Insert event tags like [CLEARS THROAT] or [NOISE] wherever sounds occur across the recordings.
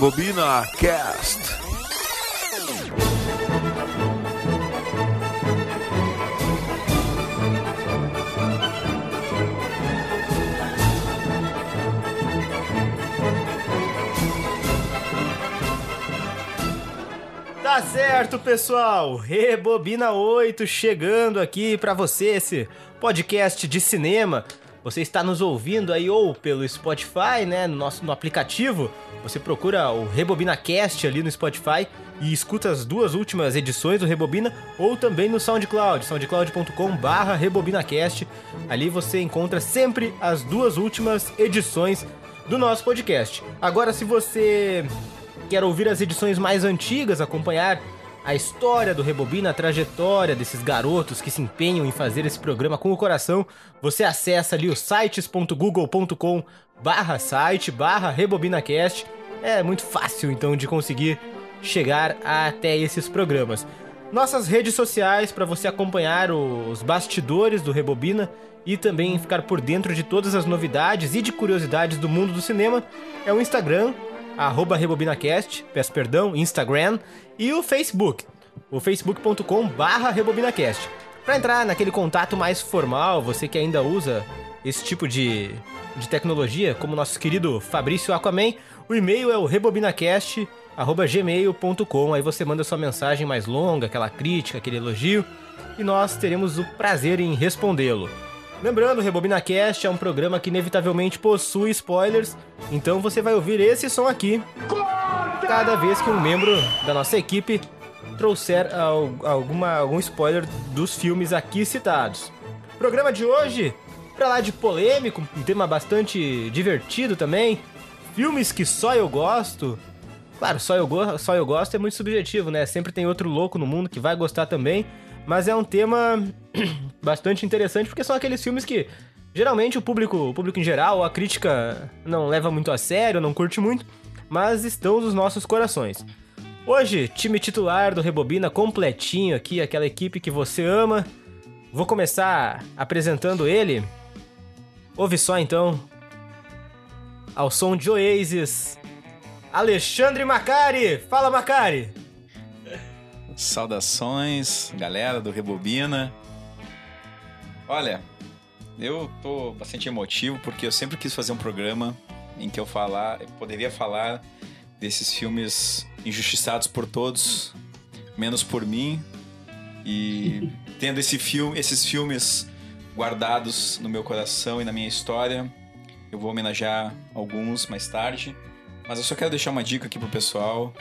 Rebobina Cast. Tá certo, pessoal. Rebobina 8 chegando aqui pra você esse podcast de cinema. Você está nos ouvindo aí ou pelo Spotify, né, no nosso no aplicativo. Você procura o Rebobina Cast ali no Spotify e escuta as duas últimas edições do Rebobina ou também no SoundCloud, soundcloud.com/rebobinacast. Ali você encontra sempre as duas últimas edições do nosso podcast. Agora se você quer ouvir as edições mais antigas, acompanhar a história do Rebobina, a trajetória desses garotos que se empenham em fazer esse programa com o coração, você acessa ali o sites.google.com barra site, barra RebobinaCast. É muito fácil, então, de conseguir chegar até esses programas. Nossas redes sociais para você acompanhar os bastidores do Rebobina e também ficar por dentro de todas as novidades e de curiosidades do mundo do cinema é o Instagram, arroba RebobinaCast, peço perdão, Instagram, e o Facebook, o facebook.com barra RebobinaCast. Para entrar naquele contato mais formal, você que ainda usa esse tipo de, de tecnologia, como nosso querido Fabrício Aquaman, o e-mail é o rebobinacast.gmail.com, aí você manda sua mensagem mais longa, aquela crítica, aquele elogio, e nós teremos o prazer em respondê-lo. Lembrando, o Rebobina Cast é um programa que inevitavelmente possui spoilers, então você vai ouvir esse som aqui cada vez que um membro da nossa equipe trouxer al- alguma, algum spoiler dos filmes aqui citados. Programa de hoje, pra lá de polêmico, um tema bastante divertido também, filmes que só eu gosto. Claro, só eu, go só eu gosto é muito subjetivo, né? Sempre tem outro louco no mundo que vai gostar também. Mas é um tema [CLEARS THROAT] bastante interessante porque são aqueles filmes que geralmente o público, o público em geral, a crítica não leva muito a sério, não curte muito, mas estão nos nossos corações. Hoje, time titular do Rebobina completinho aqui, aquela equipe que você ama. Vou começar apresentando ele. Ouve só então, ao som de Oasis, Alexandre Macari. Fala, Macari! Saudações, galera do Rebobina. Olha, eu tô bastante emotivo porque eu sempre quis fazer um programa em que eu falar, eu poderia falar desses filmes injustiçados por todos, menos por mim. E [LAUGHS] tendo esse filme, esses filmes guardados no meu coração e na minha história, eu vou homenagear alguns mais tarde. Mas eu só quero deixar uma dica aqui pro pessoal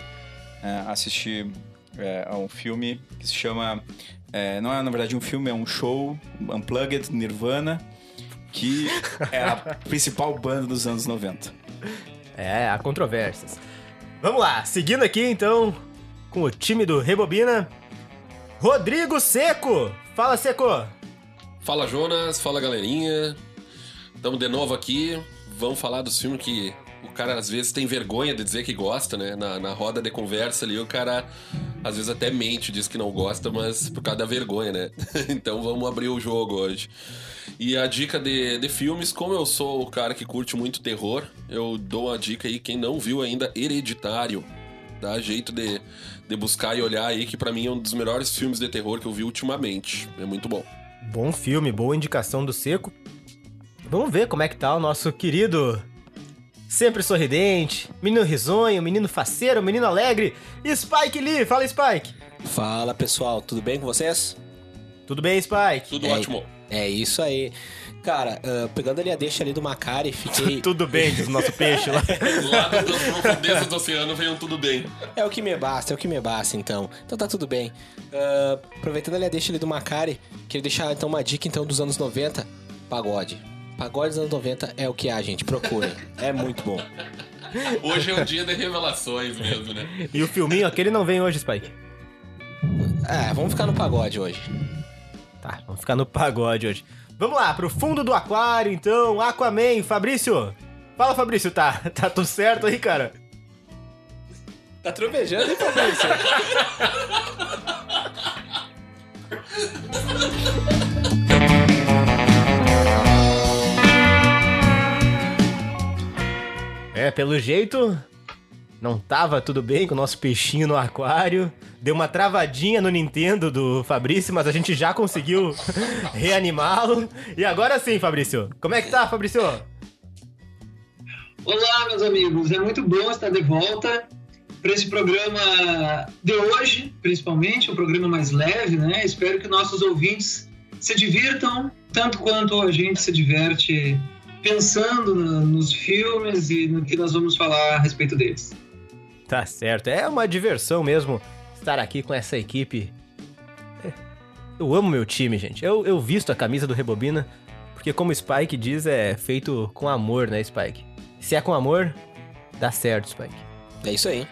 é, assistir é, a um filme que se chama. é, não é na verdade um filme, é um show, Unplugged Nirvana, que [LAUGHS] é a principal banda dos anos 90. É, há controvérsias. Vamos lá, seguindo aqui então com o time do Rebobina. Rodrigo Seco! Fala, Seco! Fala Jonas, fala galerinha. Estamos de novo aqui. Vamos falar dos filmes que o cara às vezes tem vergonha de dizer que gosta, né? Na, na roda de conversa ali, o cara às vezes até mente, diz que não gosta, mas por causa da vergonha, né? [LAUGHS] então vamos abrir o jogo hoje. E a dica de, de filmes, como eu sou o cara que curte muito terror, eu dou a dica aí, quem não viu ainda, Hereditário. Dá jeito de, de buscar e olhar aí, que pra mim é um dos melhores filmes de terror que eu vi ultimamente. É muito bom. Bom filme, boa indicação do Seco. Vamos ver como é que tá o nosso querido. Sempre sorridente, menino risonho, menino faceiro, menino alegre, Spike Lee. Fala, Spike! Fala pessoal, tudo bem com vocês? Tudo bem, Spike? Tudo É. ótimo. É isso aí. Cara, ah, pegando ali a deixa ali do Macari, fiquei. [LAUGHS] Tudo bem, diz o nosso peixe lá. [LAUGHS] Lá das profundezas do oceano veio tudo bem. É o que me basta, é o que me basta então. Então tá tudo bem. Ah, aproveitando ali a deixa ali do Macari, queria deixar então uma dica então dos anos 90, pagode. Pagode dos anos 90 é o que há, gente. Procurem. [LAUGHS] É muito bom. Hoje é um dia de revelações mesmo, né? E o filminho, aquele não vem hoje, Spike. É, vamos ficar no pagode hoje. Tá, vamos ficar no pagode hoje. Vamos lá, pro fundo do aquário, então, Aquaman, Fabrício. Fala, Fabrício, tá, [LAUGHS] tá tudo certo aí, cara? Tá trovejando, hein, Fabrício? É, pelo jeito, não tava tudo bem com o nosso peixinho no aquário. Deu uma travadinha no Nintendo do Fabrício, mas a gente já conseguiu [LAUGHS] reanimá-lo. E agora sim, Fabrício. Como é que tá, Fabrício? Olá, meus amigos. É muito bom estar de volta para esse programa de hoje, principalmente, um programa mais leve, né? Espero que nossos ouvintes se divirtam tanto quanto a gente se diverte pensando no, nos filmes e no que nós vamos falar a respeito deles. Tá certo. É uma diversão mesmo estar aqui com essa equipe. É, eu amo meu time, gente. Eu, eu visto a camisa do Rebobina, porque como o Spike diz, é feito com amor, né, Spike? Se é com amor, dá certo, Spike. É isso aí.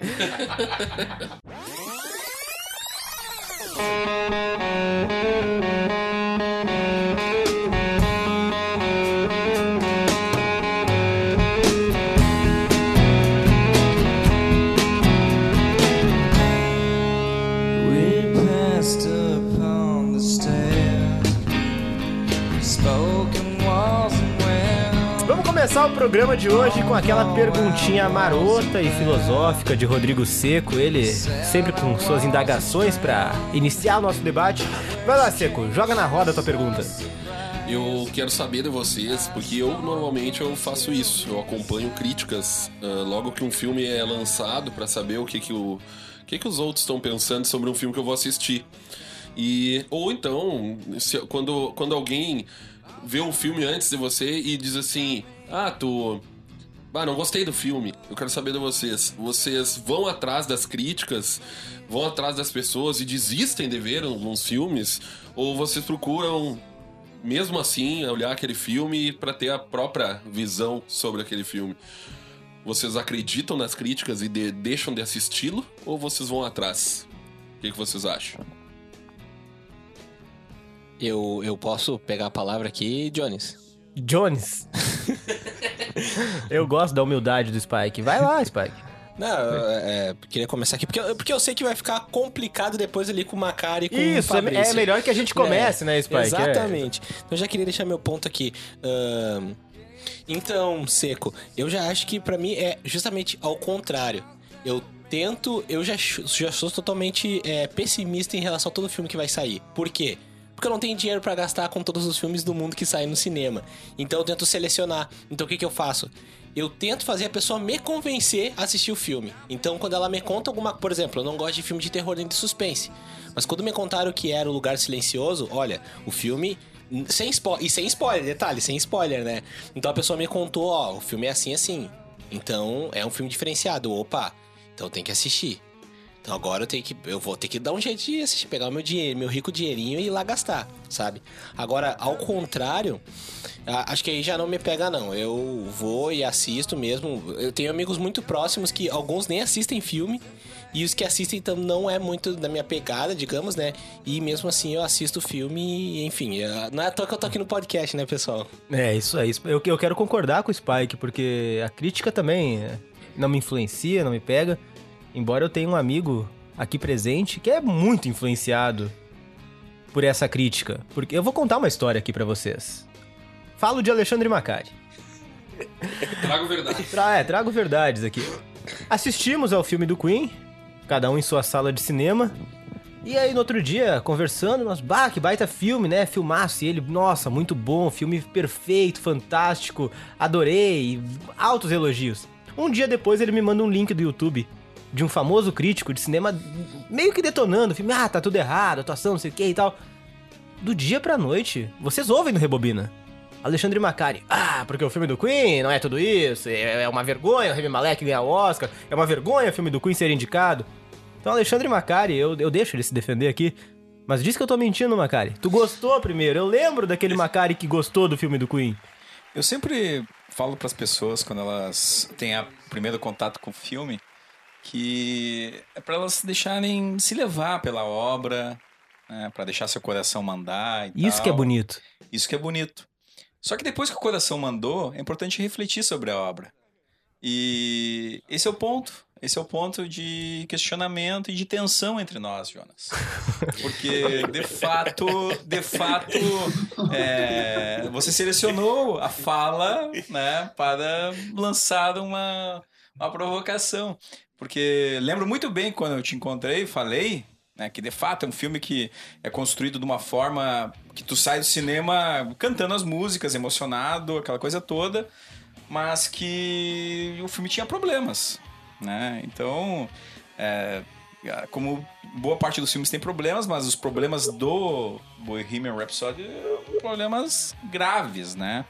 [LAUGHS] programa de hoje com aquela perguntinha marota e filosófica de Rodrigo Seco, ele sempre com suas indagações pra iniciar o nosso debate. Vai lá, Seco, joga na roda a tua pergunta. Eu quero saber de vocês, porque eu normalmente eu faço isso. Eu acompanho críticas ah, logo que um filme é lançado pra saber o que que o, o que que os outros estão pensando sobre um filme que eu vou assistir. E ou então, se- quando quando alguém vê um filme antes de você e diz assim: "Ah, tu ah, não gostei do filme. Eu quero saber de vocês. Vocês vão atrás das críticas, vão atrás das pessoas e desistem de ver uns filmes? Ou vocês procuram, mesmo assim, olhar aquele filme para ter a própria visão sobre aquele filme? Vocês acreditam nas críticas e de- deixam de assisti-lo? Ou vocês vão atrás? O que, que vocês acham? Eu, eu posso pegar a palavra aqui, Jones? Jones. eu gosto da humildade do Spike. Vai lá, Spike. Não, é, é, queria começar aqui, porque, eu- porque eu sei que vai ficar complicado depois ali com o Macari e com o Isso, é, Fabrício. é melhor que a gente comece, É, né, Spike? É. Exatamente. Então eu já queria deixar meu ponto aqui. Ahn, então, Seco, eu já acho que pra mim é justamente ao contrário. Eu tento, eu já, já sou totalmente é, pessimista em relação a todo filme que vai sair. Por quê? Porque eu não tenho dinheiro pra gastar com todos os filmes do mundo que saem no cinema. Então eu tento selecionar. Então o que, que eu faço? Eu tento fazer a pessoa me convencer a assistir o filme. Então quando ela me conta alguma... Por exemplo, eu não gosto de filme de terror nem de suspense. Mas quando me contaram que era o Lugar Silencioso, olha, o filme... Sem e sem spoiler, detalhe, sem spoiler, né? Então a pessoa me contou, ó, o filme é assim, assim. Então é um filme diferenciado. Opa, então tem que assistir. Então agora eu tenho que. Eu vou ter que dar um jeito de assistir, pegar o meu dinheiro, meu rico dinheirinho e ir lá gastar, sabe? Agora, ao contrário, acho que aí já não me pega, não. Eu vou e assisto mesmo. Eu tenho amigos muito próximos que alguns nem assistem filme. E os que assistem então não é muito da minha pegada, digamos, né? E mesmo assim eu assisto filme enfim, é- não é à toa que eu tô aqui no podcast, né, pessoal? É, isso aí. Eu, eu quero concordar com o Spike, porque a crítica também é, não me influencia, não me pega. Embora eu tenha um amigo aqui presente que é muito influenciado por essa crítica. Porque eu vou contar uma história aqui pra vocês. Falo de Alexandre Macari. [LAUGHS] Trago verdade. Tra é, trago verdades aqui. Assistimos ao filme do Queen, cada um em sua sala de cinema. E aí, no outro dia, conversando, nós, bah, que baita filme, né? Filmaço. E ele, nossa, muito bom, filme perfeito, fantástico, adorei, altos elogios. Um dia depois, ele me manda um link do YouTube de um famoso crítico de cinema meio que detonando o filme. Ah, tá tudo errado, atuação, não sei o que e tal. Do dia pra noite, vocês ouvem no Rebobina. Alexandre Macari. Ah, porque o filme do Queen não é tudo isso. É é uma vergonha o Remy Malek ganhar o Oscar. É uma vergonha o filme do Queen ser indicado. Então, Alexandre Macari, eu, eu deixo ele se defender aqui. Mas diz que eu tô mentindo, Macari. Tu gostou primeiro. Eu lembro daquele Macari que gostou do filme do Queen. Eu sempre falo para as pessoas quando elas têm o primeiro contato com o filme que é para elas deixarem se levar pela obra, né, para deixar seu coração mandar Isso tal. que é bonito. Isso que é bonito. Só que depois que o coração mandou, é importante refletir sobre a obra. E esse é o ponto. Esse é o ponto de questionamento e de tensão entre nós, Jonas. [LAUGHS] Porque, de fato, de fato, é, você selecionou a fala né, para lançar uma, uma provocação. Porque lembro muito bem quando eu te encontrei, falei, né, que de fato é um filme que é construído de uma forma que tu sai do cinema cantando as músicas, emocionado, aquela coisa toda, mas que o filme tinha problemas, né? Então, é, como boa parte dos filmes tem problemas, mas os problemas do Bohemian Rhapsody são problemas graves, né?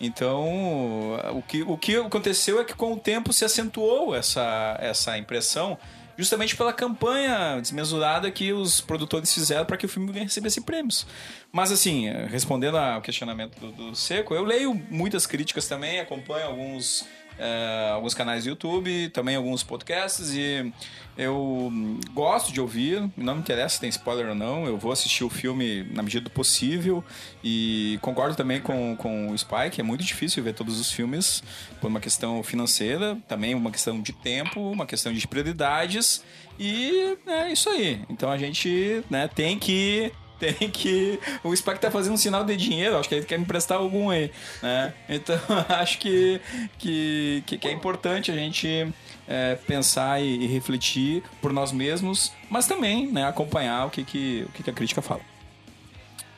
Então, o que, o que aconteceu é que com o tempo se acentuou essa, essa impressão, justamente pela campanha desmesurada que os produtores fizeram para que o filme recebesse prêmios. Mas, assim, respondendo ao questionamento do, do Seco, eu leio muitas críticas também, acompanho alguns é, alguns canais do YouTube, também alguns podcasts e eu gosto de ouvir, não me interessa se tem spoiler ou não, eu vou assistir o filme na medida do possível e concordo também com, com o Spike, é muito difícil ver todos os filmes por uma questão financeira, também uma questão de tempo, uma questão de prioridades e é isso aí. Então a gente né, tem que tem que. O Spike tá fazendo um sinal de dinheiro, acho que ele quer me emprestar algum aí, né? Então [LAUGHS] acho que, que, que é importante a gente é, pensar e, e, refletir por nós mesmos, mas também né, acompanhar o que, que, o que, a crítica fala.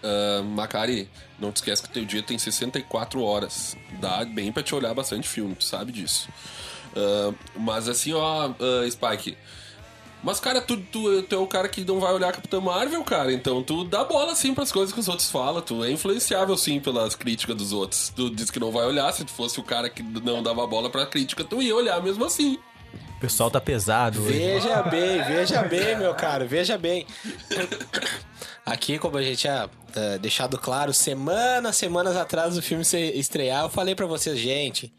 Uh, Macari, não te esquece que teu dia tem 64 horas. Dá bem pra te olhar bastante filme, tu sabe disso. Uh, mas assim, ó, uh, Spike. Mas, cara, tu, tu, tu, é o cara que não vai olhar Capitão Marvel, cara. Então tu dá bola, sim, pras coisas que os outros falam. Tu é influenciável, sim, pelas críticas dos outros. Tu diz que não vai olhar. Se tu fosse o cara que não dava bola pra crítica, tu ia olhar mesmo assim. O pessoal tá pesado hoje. Veja [LAUGHS] bem, veja bem, meu cara, veja bem. Aqui, como a gente tinha uh, deixado claro, semanas, semanas atrás do filme se estrear, eu falei para vocês, gente,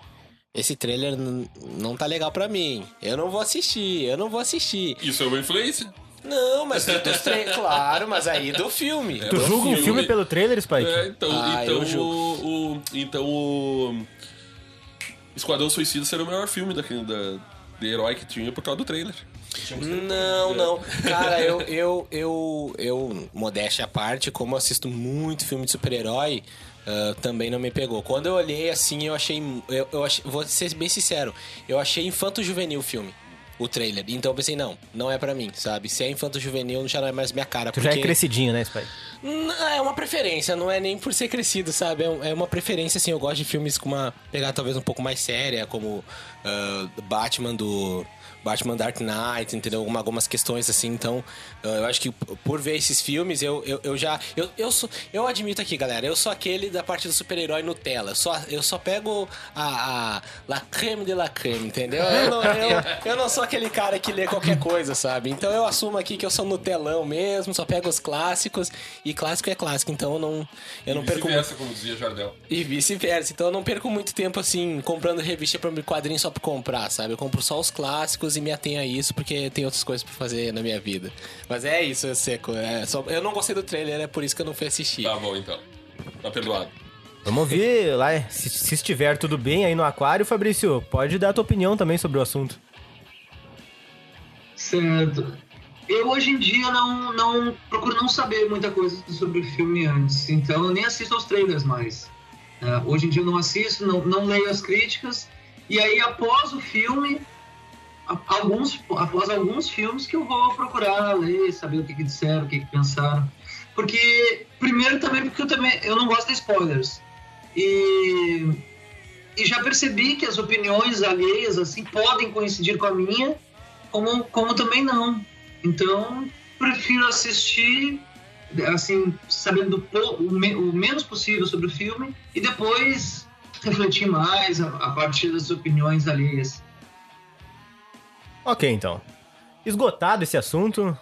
esse trailer não tá legal pra mim. Eu não vou assistir, eu não vou assistir. Isso é uma influência? Não, mas dos trailers, [LAUGHS] claro, mas aí do filme. tu do julga filme. um filme pelo trailer, Spike? É, então, ah, então, o, o, então o Esquadrão Suicida seria o melhor filme da, da, de herói que tinha por causa do trailer. Não, não. Cara, eu, eu, eu, eu, modéstia à parte, como assisto muito filme de super-herói, uh, também não me pegou. Quando eu olhei assim, eu achei. Eu, eu achei, vou ser bem sincero, eu achei infanto-juvenil o filme. O trailer. Então eu pensei, não, não é para mim, sabe? Se é infanto-juvenil, já não é mais minha cara. Tu porque... já é crescidinho, né, Spy? É uma preferência, não é nem por ser crescido, sabe? É, é uma preferência, assim. Eu gosto de filmes com uma pegada talvez um pouco mais séria, como uh, Batman do Batman Dark Knight, entendeu? Alguma, algumas questões assim. Então, eu acho que por ver esses filmes, eu, eu, eu já. Eu, eu, sou, eu admito aqui, galera, eu sou aquele da parte do super-herói Nutella. Eu só, eu só pego a, a La creme de la creme, entendeu? Eu não, eu, eu não sou aquele cara que lê qualquer coisa, sabe? Então eu assumo aqui que eu sou Nutelão mesmo, só pego os clássicos. E clássico é clássico, então eu não, eu não perco. Vice-versa, como dizia Jardel. E vice-versa. Então eu não perco muito tempo assim, comprando revista para quadrinho só pra comprar, sabe? Eu compro só os clássicos e me atenho a isso porque tem outras coisas pra fazer na minha vida. Mas é isso, é seco. É só... Eu não gostei do trailer, é por isso que eu não fui assistir. Tá bom, então. Tá perdoado. Vamos ver lá, se, se estiver tudo bem aí no aquário, Fabrício, pode dar a tua opinião também sobre o assunto. Certo. Eu hoje em dia não, não procuro não saber muita coisa sobre o filme antes, então eu nem assisto aos trailers mais. Uh, hoje em dia eu não assisto, não, não leio as críticas, e aí após o filme alguns, após alguns filmes que eu vou procurar ler, saber o que, que disseram, o que, que pensaram. Porque, primeiro também porque eu também eu não gosto de spoilers. E, e já percebi que as opiniões alheias assim podem coincidir com a minha, como, como também não. Então, prefiro assistir assim, sabendo o, o menos possível sobre o filme e depois refletir mais a, a partir das opiniões alheias. Ok, então. Esgotado esse assunto.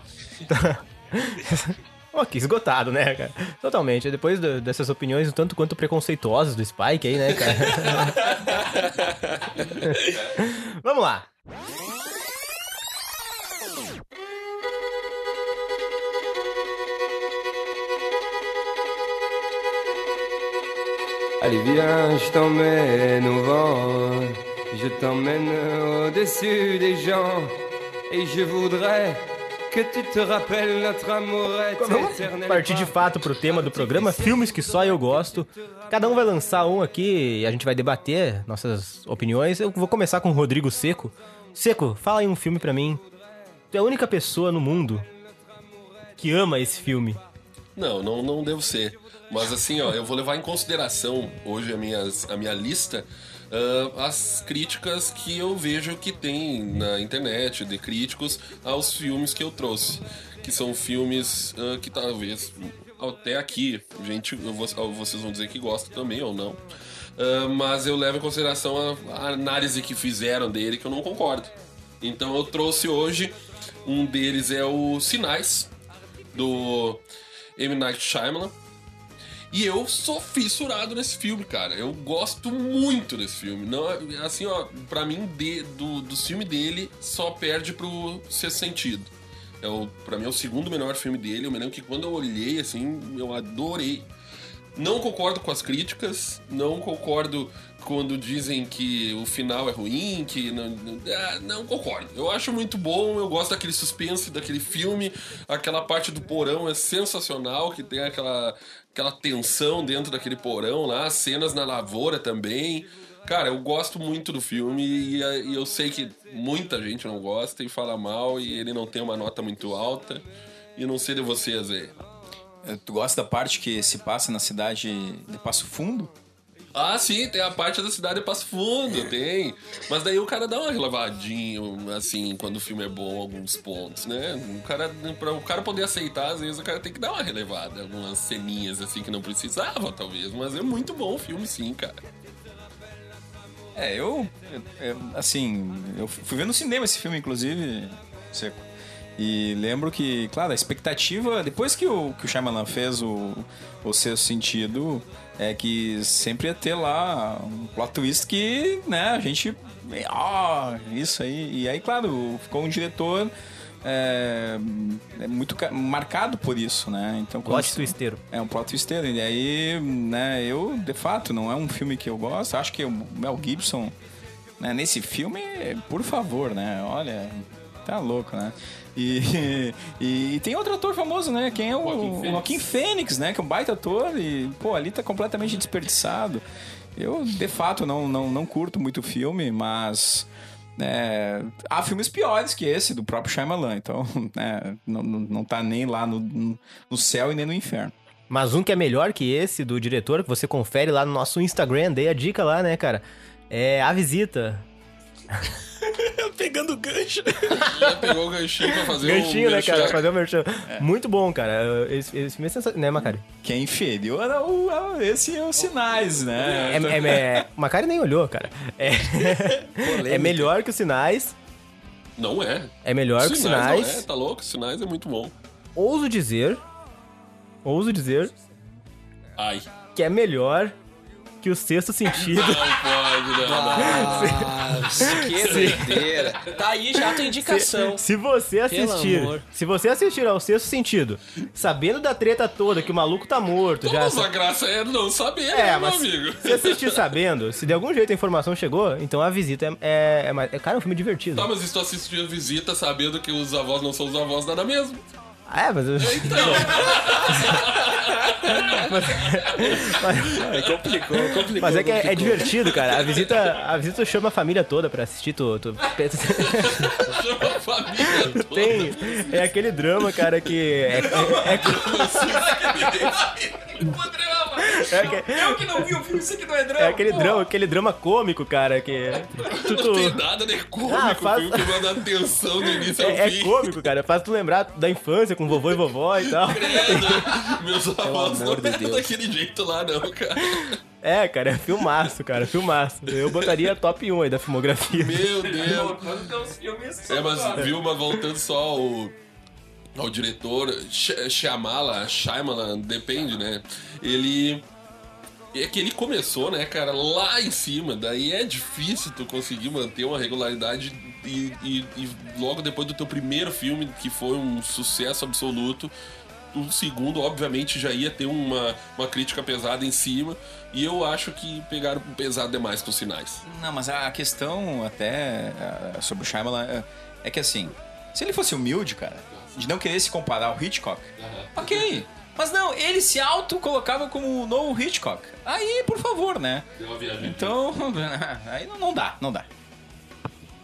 [LAUGHS] ok, esgotado, né, cara? Totalmente. Depois do, dessas opiniões, um tanto quanto preconceituosas do Spike aí, né, cara? [LAUGHS] Vamos lá. Allez viens, je au vent Je t'emmène au-dessus des gens et je voudrais Que tu te rappelles notre amourette éternelle partir de fato pro tema do programa, filmes que só eu gosto. Cada um vai lançar um aqui e a gente vai debater nossas opiniões. Eu vou começar com o Rodrigo Seco. Seco, fala aí um filme pra mim. Tu é a única pessoa no mundo que ama esse filme. Não, não, não devo ser. Mas assim, ó, eu vou levar em consideração hoje a, minhas, a minha lista ah, as críticas que eu vejo que tem na internet de críticos aos filmes que eu trouxe. Que são filmes ah, que talvez até aqui, gente, vou- vocês vão dizer que gostam também ou não. Ah, mas eu levo em consideração a, a análise que fizeram dele que eu não concordo. Então eu trouxe hoje um deles é o Sinais do M. Night Shyamalan. E eu sou fissurado nesse filme, cara. Eu gosto muito desse filme. Não, assim, ó, pra mim, de, do, do filme dele, só perde pro Sexto Sentido. É o, pra mim é o segundo melhor filme dele. Eu me lembro que quando eu olhei, assim, eu adorei. Não concordo com as críticas, não concordo quando dizem que o final é ruim, que não, não, ah, não concordo. Eu acho muito bom, eu gosto daquele suspense daquele filme, aquela parte do porão é sensacional, que tem aquela, aquela tensão dentro daquele porão lá, as cenas na lavoura também. Cara, eu gosto muito do filme e, e eu sei que muita gente não gosta e fala mal e ele não tem uma nota muito alta. E não sei de vocês aí. Eh, Tu gosta da parte que se passa na cidade de Passo Fundo? Ah, sim, tem a parte da cidade de Passo Fundo, tem. Mas daí o cara dá uma relevadinha, assim, quando o filme é bom, alguns pontos, né? O cara, pra o cara poder aceitar, às vezes o cara tem que dar uma relevada, algumas ceninhas, assim, que não precisava, talvez. Mas é muito bom o filme, sim, cara. É, eu, eu- eu, assim, eu fui ver no cinema esse filme, inclusive, Seco. E lembro que, claro, a expectativa, depois que o, que o Shyamalan fez o, o Sexto Sentido, é que sempre ia ter lá um plot twist que, né, a gente... Ah, isso aí. E aí, claro, ficou um diretor é, é muito ca- marcado por isso, né? Então, Plot se- twisteiro. é um plot twisteiro. E aí, né, eu, de fato, não é um filme que eu gosto. Acho que o Mel Gibson, né, nesse filme, por favor, né? Olha, tá louco, né? E, [LAUGHS] e, e tem outro ator famoso, né? Quem é o. Joaquim Fênix, né? Que é um baita ator e, pô, ali tá completamente desperdiçado. Eu, de fato, não, não, não curto muito o filme, mas... né, há filmes piores que esse, do próprio Shyamalan. Então, [LAUGHS] né, não, não, não tá nem lá no, no céu e nem no inferno. Mas um que é melhor que esse do diretor, que você confere lá no nosso Instagram, dei a dica lá, né, cara? É A Visita. [LAUGHS] Pegando gancho. Já pegou o ganchinho pra fazer Ganchinho, o né, cara? Fazer o merchan. Muito bom, cara. Esse, esse filme é sensacional, né, Macari? que é inferior ao, ao- esse é os sinais, né? É, é, é, o Macari nem olhou, cara. É, é melhor que os sinais. Não é. É melhor que os sinais. Não é, tá louco? Sinais é muito bom. Ouso dizer. Ouso dizer Ai. que é melhor que o sexto sentido. Não pode, não. não. Nossa, que doideira. Tá aí já a tua indicação. Se você assistir, se você assistir ao sexto sentido, sabendo da treta toda que o maluco tá morto, já Mas a graça é não saber, É, né, meu mas amigo? se assistir sabendo, se de algum jeito a informação chegou, então a visita é, é, é, mais- é- cara, é um filme divertido. Tá, mas se tu assistir a visita sabendo que os avós não são os avós, nada mesmo. É, mas eu- Então, [LAUGHS] complicou, complicou. Mas é que é, é divertido, cara. A visita, a visita chama a família toda pra assistir. Tu, tu- chama a família [LAUGHS] toda. tem. É aquele drama, cara, que. É, é, é, é que- Eu que não vi o filme, isso aqui não é drama. é aquele pô. drama, aquele drama cômico, cara, que. Tu, Não tem tu, nada de cômico, Ah, faz- filme que manda atenção do início [LAUGHS] ao é, é cômico, cara. Faz tu lembrar da infância com vovô e vovó e tal. Credo. Meus avós não de eram Deus. daquele jeito lá, não, cara. É, cara, é filmaço, cara, filmaço. Eu botaria top 1 aí da filmografia. Meu Deus. É, mas viu, mas voltando só ao, ao diretor, Sh- Shyamala, Shyamalan, depende, né? Ele... É que ele começou, né, cara, lá em cima, daí é difícil tu conseguir manter uma regularidade e, e- e logo depois do teu primeiro filme, que foi um sucesso absoluto, o segundo, obviamente, já ia ter uma, uma crítica pesada em cima, e eu acho que pegaram pesado demais com os sinais. Não, mas a questão até sobre o Shyamalan é, é que assim, se ele fosse humilde, cara, de não querer se comparar ao Hitchcock, ok. Mas não, ele se auto-colocava como o novo Hitchcock. Aí, por favor, né? Deu uma viagem. Então, [LAUGHS] aí não, não dá, não dá.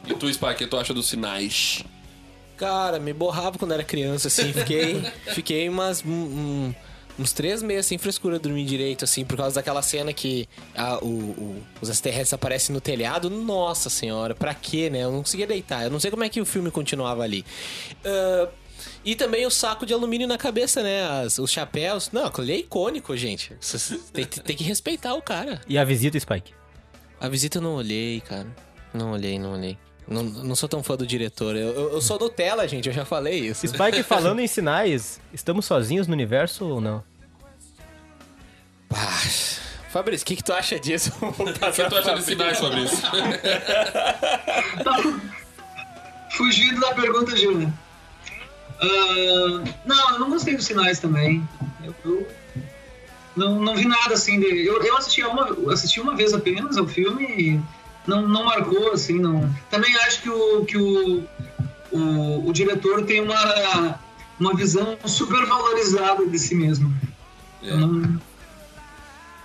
E tu, Spike, o que tu acha dos sinais? Cara, me borrava quando era criança, assim. Fiquei, [LAUGHS] fiquei umas, um- uns três meses sem frescura dormir direito, assim, por causa daquela cena que a- o- o- os extraterrestres aparecem no telhado. Nossa senhora, pra quê, né? Eu não conseguia deitar. Eu não sei como é que o filme continuava ali. Ah, e também o saco de alumínio na cabeça, né? As- os chapéus. Não, aquilo é icônico, gente. Tem, tem que respeitar o cara. E a visita, Spike? A visita eu não olhei, cara. Não olhei, não olhei. Não, não sou tão fã do diretor. Eu, eu, eu sou Nutella, gente, eu já falei isso. Spike, [LAUGHS] falando em sinais, estamos sozinhos no universo ou não? Pá. Fabrício, o que, que tu acha disso? [LAUGHS] O que tu acha dos sinais, Fabrício? Fugindo da pergunta, Júlia. Ah, não, eu não gostei dos sinais também. Eu, eu não, não vi nada assim. Eu, eu assisti, uma, assisti uma vez apenas ao filme e não, não marcou, assim, não. Também acho que o, que o, o, o diretor tem uma, uma visão super valorizada de si mesmo. É. Não-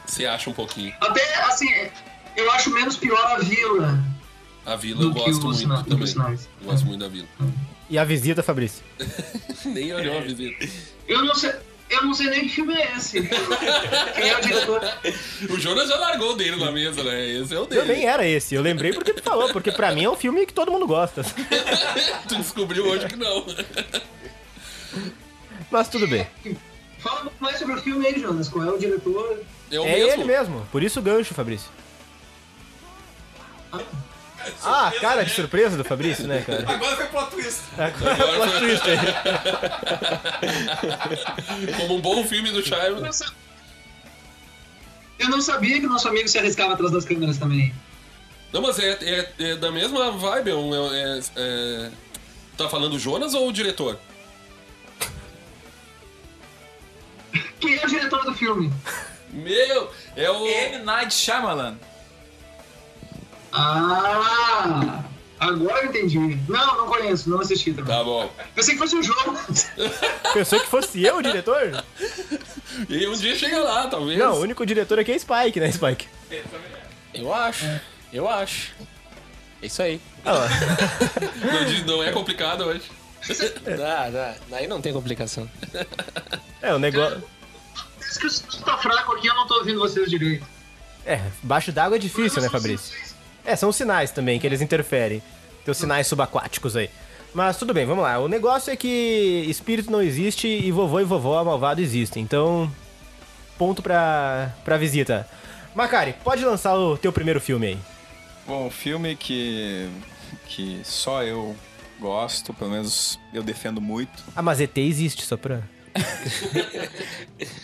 Você acha um pouquinho. até, assim, eu acho menos pior a vila A vila eu gosto os muito também. Eu gosto muito da vila. E a visita, Fabrício? [LAUGHS] Nem olhou a visita. Eu não sei. Eu não sei nem que filme é esse. Quem é o diretor? O Jonas já largou o dele na mesa, né? Esse é o Eu nem dele. era esse, eu lembrei porque tu falou, porque pra mim é um filme que todo mundo gosta. [LAUGHS] tu descobriu hoje que não. Mas tudo bem. Fala um pouco mais sobre o filme aí, Jonas. Qual é o diretor? É o é mesmo. ele mesmo, por isso o gancho, Fabrício. Ah, cara de surpresa do Fabrício, né, cara? Agora foi plot twist. Agora é plot twist aí. [LAUGHS] Como um bom filme do sa- Eu não sabia que o nosso amigo se arriscava atrás das câmeras também. Não, mas é, é- é da mesma vibe. É, um- é- é- é- Tá falando o Jonas ou o diretor? Quem é o diretor do filme? Meu, é o. M. Night Shyamalan. Ah! Agora eu entendi. Não, não conheço, não assisti também. Tá bom. Pensei que fosse um jogo. [LAUGHS] Pensou que fosse eu o diretor? E um dia chega lá, talvez. Não, o único diretor aqui é Spike, né, Spike? Eu acho. Eu acho. É isso aí. [LAUGHS] Não, diz- não é complicado hoje. [LAUGHS] Dá, dá. Aí não tem complicação. É, o negócio. Diz que o tá fraco aqui, eu não tô ouvindo vocês direito. É, baixo d'água é difícil, né, Fabrício? É, são os sinais também que eles interferem. Tem os sinais subaquáticos aí. Mas tudo bem, vamos lá. O negócio é que espírito não existe e vovô e vovó malvado existem. Então, ponto pra, pra visita. Macari, pode lançar o teu primeiro filme aí. Bom, um filme que, que só eu gosto, pelo menos eu defendo muito. Ah, mas ET existe, só pra...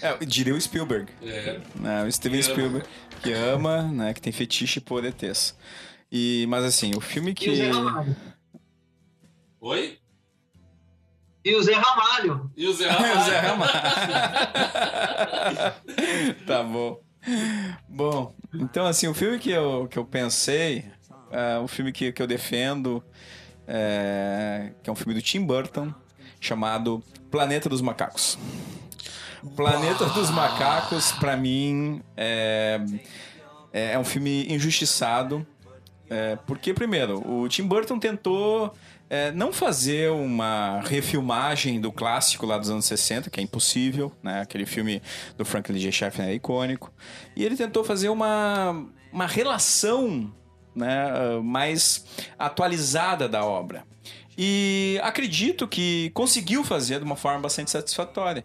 É, diria o Spielberg. É. né, o Steven Que ama. Spielberg, que ama, né, que tem fetiche por ETs. E, mas assim, o filme E o Zé que... Ramalho. Oi? E o Zé Ramalho. E o Zé [LAUGHS] Zé Ramalho? Ramalho. [LAUGHS] tá bom. Bom, então assim, o filme que eu, que eu pensei, é um filme que, que eu defendo, é, que é um filme do Tim Burton, chamado Planeta dos Macacos. Planeta dos Macacos, pra mim, é, é um filme injustiçado. É, porque, primeiro, o Tim Burton tentou é, não fazer uma refilmagem do clássico lá dos anos 60, que é impossível, né? Aquele filme do Franklin J. Schaffner é icônico. E ele tentou fazer uma, uma relação né, mais atualizada da obra. E acredito que conseguiu fazer de uma forma bastante satisfatória.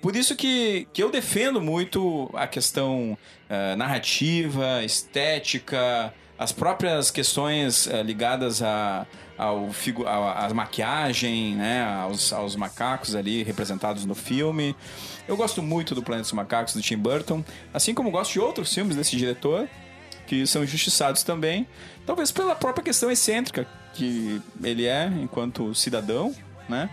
Por isso que, que eu defendo muito a questão eh, narrativa, estética, as próprias questões eh, ligadas a, ao a, a maquiagem, né, aos, aos macacos ali representados no filme. Eu gosto muito do Planeta dos Macacos do Tim Burton, assim como gosto de outros filmes desse diretor que são injustiçados também, talvez pela própria questão excêntrica que ele é enquanto cidadão, né?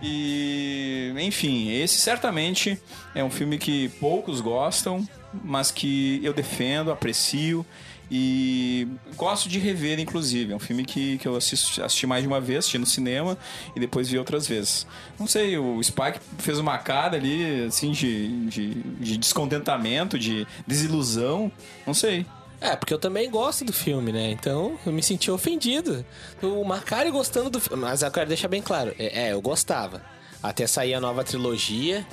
E, enfim, esse certamente é um filme que poucos gostam, mas que eu defendo, aprecio E gosto de rever, inclusive. É um filme que, que eu assisto, assisti mais de uma vez, assisti no cinema e depois vi outras vezes. Não sei, o Spike fez uma cara ali, assim, de, de, de descontentamento, de desilusão. Não sei. É, porque eu também gosto do filme, né? Então eu me senti ofendido. O Macari gostando do filme. Mas eu quero deixar bem claro: é, é, eu gostava. Até sair a nova trilogia.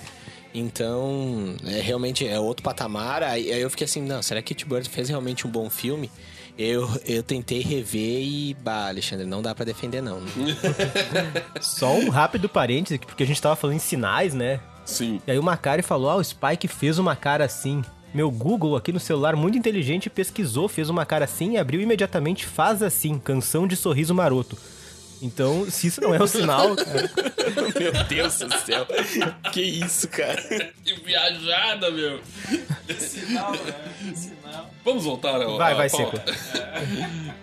Então, é, realmente é outro patamar. Aí, aí eu fiquei assim: não, será que Tim Burton fez realmente um bom filme? Eu, eu tentei rever e, bah, Alexandre, não dá pra defender, não. [LAUGHS] Só um rápido parêntese, porque a gente tava falando em sinais, né? Sim. E aí o Macari falou: Ah, o Spike fez uma cara assim. Meu Google aqui no celular, muito inteligente, pesquisou, fez uma cara assim e abriu imediatamente Faz Assim, canção de sorriso maroto. Então, se isso não é um sinal, [LAUGHS] cara, Meu Deus do céu. Que isso, cara? Que viajada, meu. Sinal, né? Sinal. Vamos voltar ao. vai, à vai. Seco. [LAUGHS]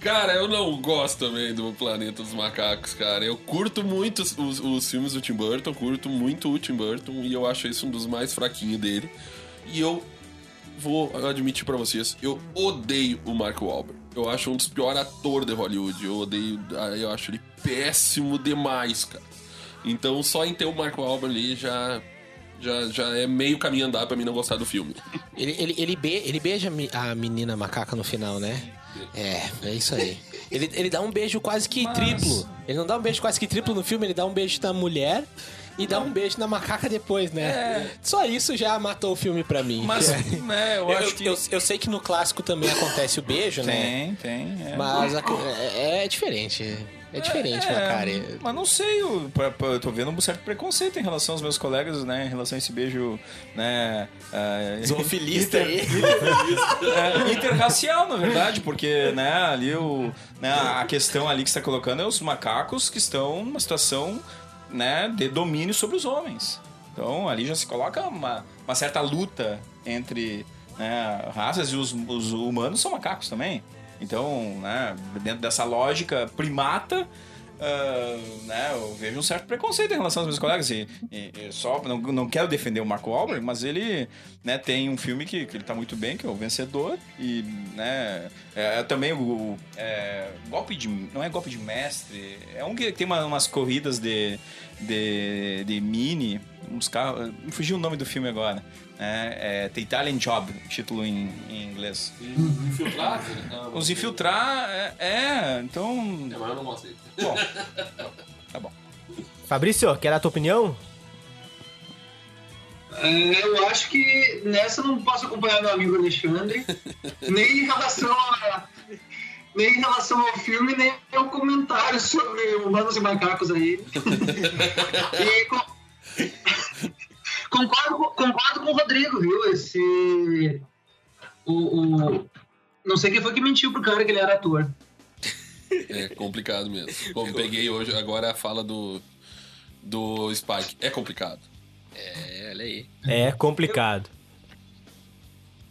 Cara, eu não gosto também do Planeta dos Macacos, cara. Eu curto muito os, os- os filmes do Tim Burton, curto muito o Tim Burton e eu acho esse um dos mais fraquinhos dele. E eu vou admitir pra vocês, eu odeio o Mark Wahlberg. Eu acho um dos piores atores de Hollywood. Eu odeio, ah, eu acho ele péssimo demais, cara. Então só em ter o Mark Wahlberg ali já já, já é meio caminho andar pra mim não gostar do filme. [LAUGHS] Ele, ele, ele, be- ele beija a menina macaca no final, né? É, é isso aí. Ele, ele dá um beijo quase que triplo. Ele não dá um beijo quase que triplo no filme, ele dá um beijo na mulher e dá um beijo na macaca depois, né? Só isso já matou o filme pra mim. Mas, [LAUGHS] né, eu eu, que. eu, eu sei que no clássico também acontece o beijo, né? Tem, tem. é. Mas a- é, é diferente. É diferente, É, Macari. Mas não sei, eu, eu tô vendo um certo preconceito em relação aos meus colegas, né? Em relação a esse beijo, né? é, [LAUGHS] Zoofilista aí. [LAUGHS] é, interracial, na verdade, porque, né, ali o, né, a questão ali que você está colocando é os macacos que estão numa situação, né, de domínio sobre os homens. Então, ali já se coloca uma, uma certa luta entre né, raças e os, os humanos são macacos também. Então, né, dentro dessa lógica primata, ah, né, eu vejo um certo preconceito em relação aos meus colegas. E, e- e só não, não quero defender o Marco Wahlberg, mas ele né, tem um filme que, que ele tá muito bem, que é o Vencedor. E né, é, é também o- é, golpe de. Não é golpe de mestre. É um que tem uma- umas corridas de, de, de mini. Uns carros. Me fugiu o nome do filme agora. É, é The Italian Job, título em, em inglês. Não, Os infiltrar é, é, então. É, mas eu não gostei. Bom, [LAUGHS] tá bom. Fabrício, quer dar a tua opinião? É, eu acho que nessa eu não posso acompanhar meu amigo Alexandre, [LAUGHS] nem em relação a. Nem em relação ao filme, nem ao comentário sobre humanos e macacos aí. [LAUGHS] E concordo, com- concordo com o Rodrigo, viu? Esse. O, o- Não sei quem foi que mentiu pro cara que ele era ator. É complicado mesmo. Como peguei hoje, agora a fala do, do Spike. É complicado. É, olha aí. É complicado.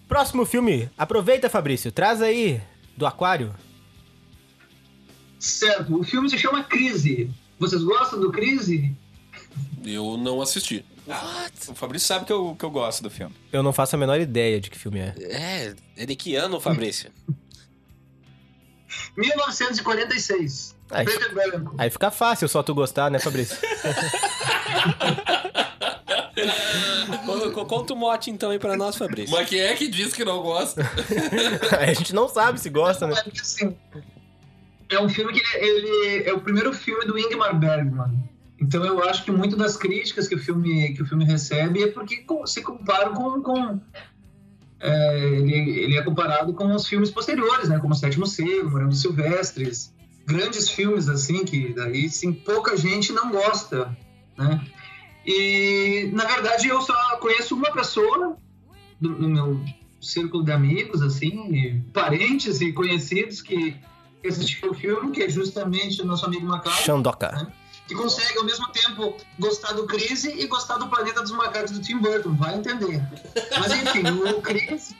Próximo filme. Aproveita, Fabrício. Traz aí do aquário. Certo, o filme se chama Crise. Vocês gostam do Crise? Eu não assisti. O Fabrício sabe que eu, que eu gosto do filme. Eu não faço a menor ideia de que filme é. É, é de que ano, Fabrício? [LAUGHS] 1946. Ai. Preto e branco. Aí fica fácil só tu gostar, né, Fabrício? Conta o mote então aí pra nós, Fabrício. Mas quem é que diz que não gosta? [LAUGHS] a gente não sabe se gosta, né? É assim, é um filme que ele, ele é o primeiro filme do Ingmar Bergman. Então eu acho que muito das críticas que o filme que o filme recebe é porque se comparam com, com é, ele, ele é comparado com os filmes posteriores, né? Como o Sétimo Selo, Morando Silvestres, grandes filmes assim que daí sim pouca gente não gosta, né? E na verdade eu só conheço uma pessoa do, no meu círculo de amigos, assim, e parentes e conhecidos que assistiu o filme, que é justamente o nosso amigo Macaco, Xandoca. Que consegue ao mesmo tempo gostar do Crise e gostar do Planeta dos Macacos do Tim Burton, vai entender. Mas enfim, o Crise.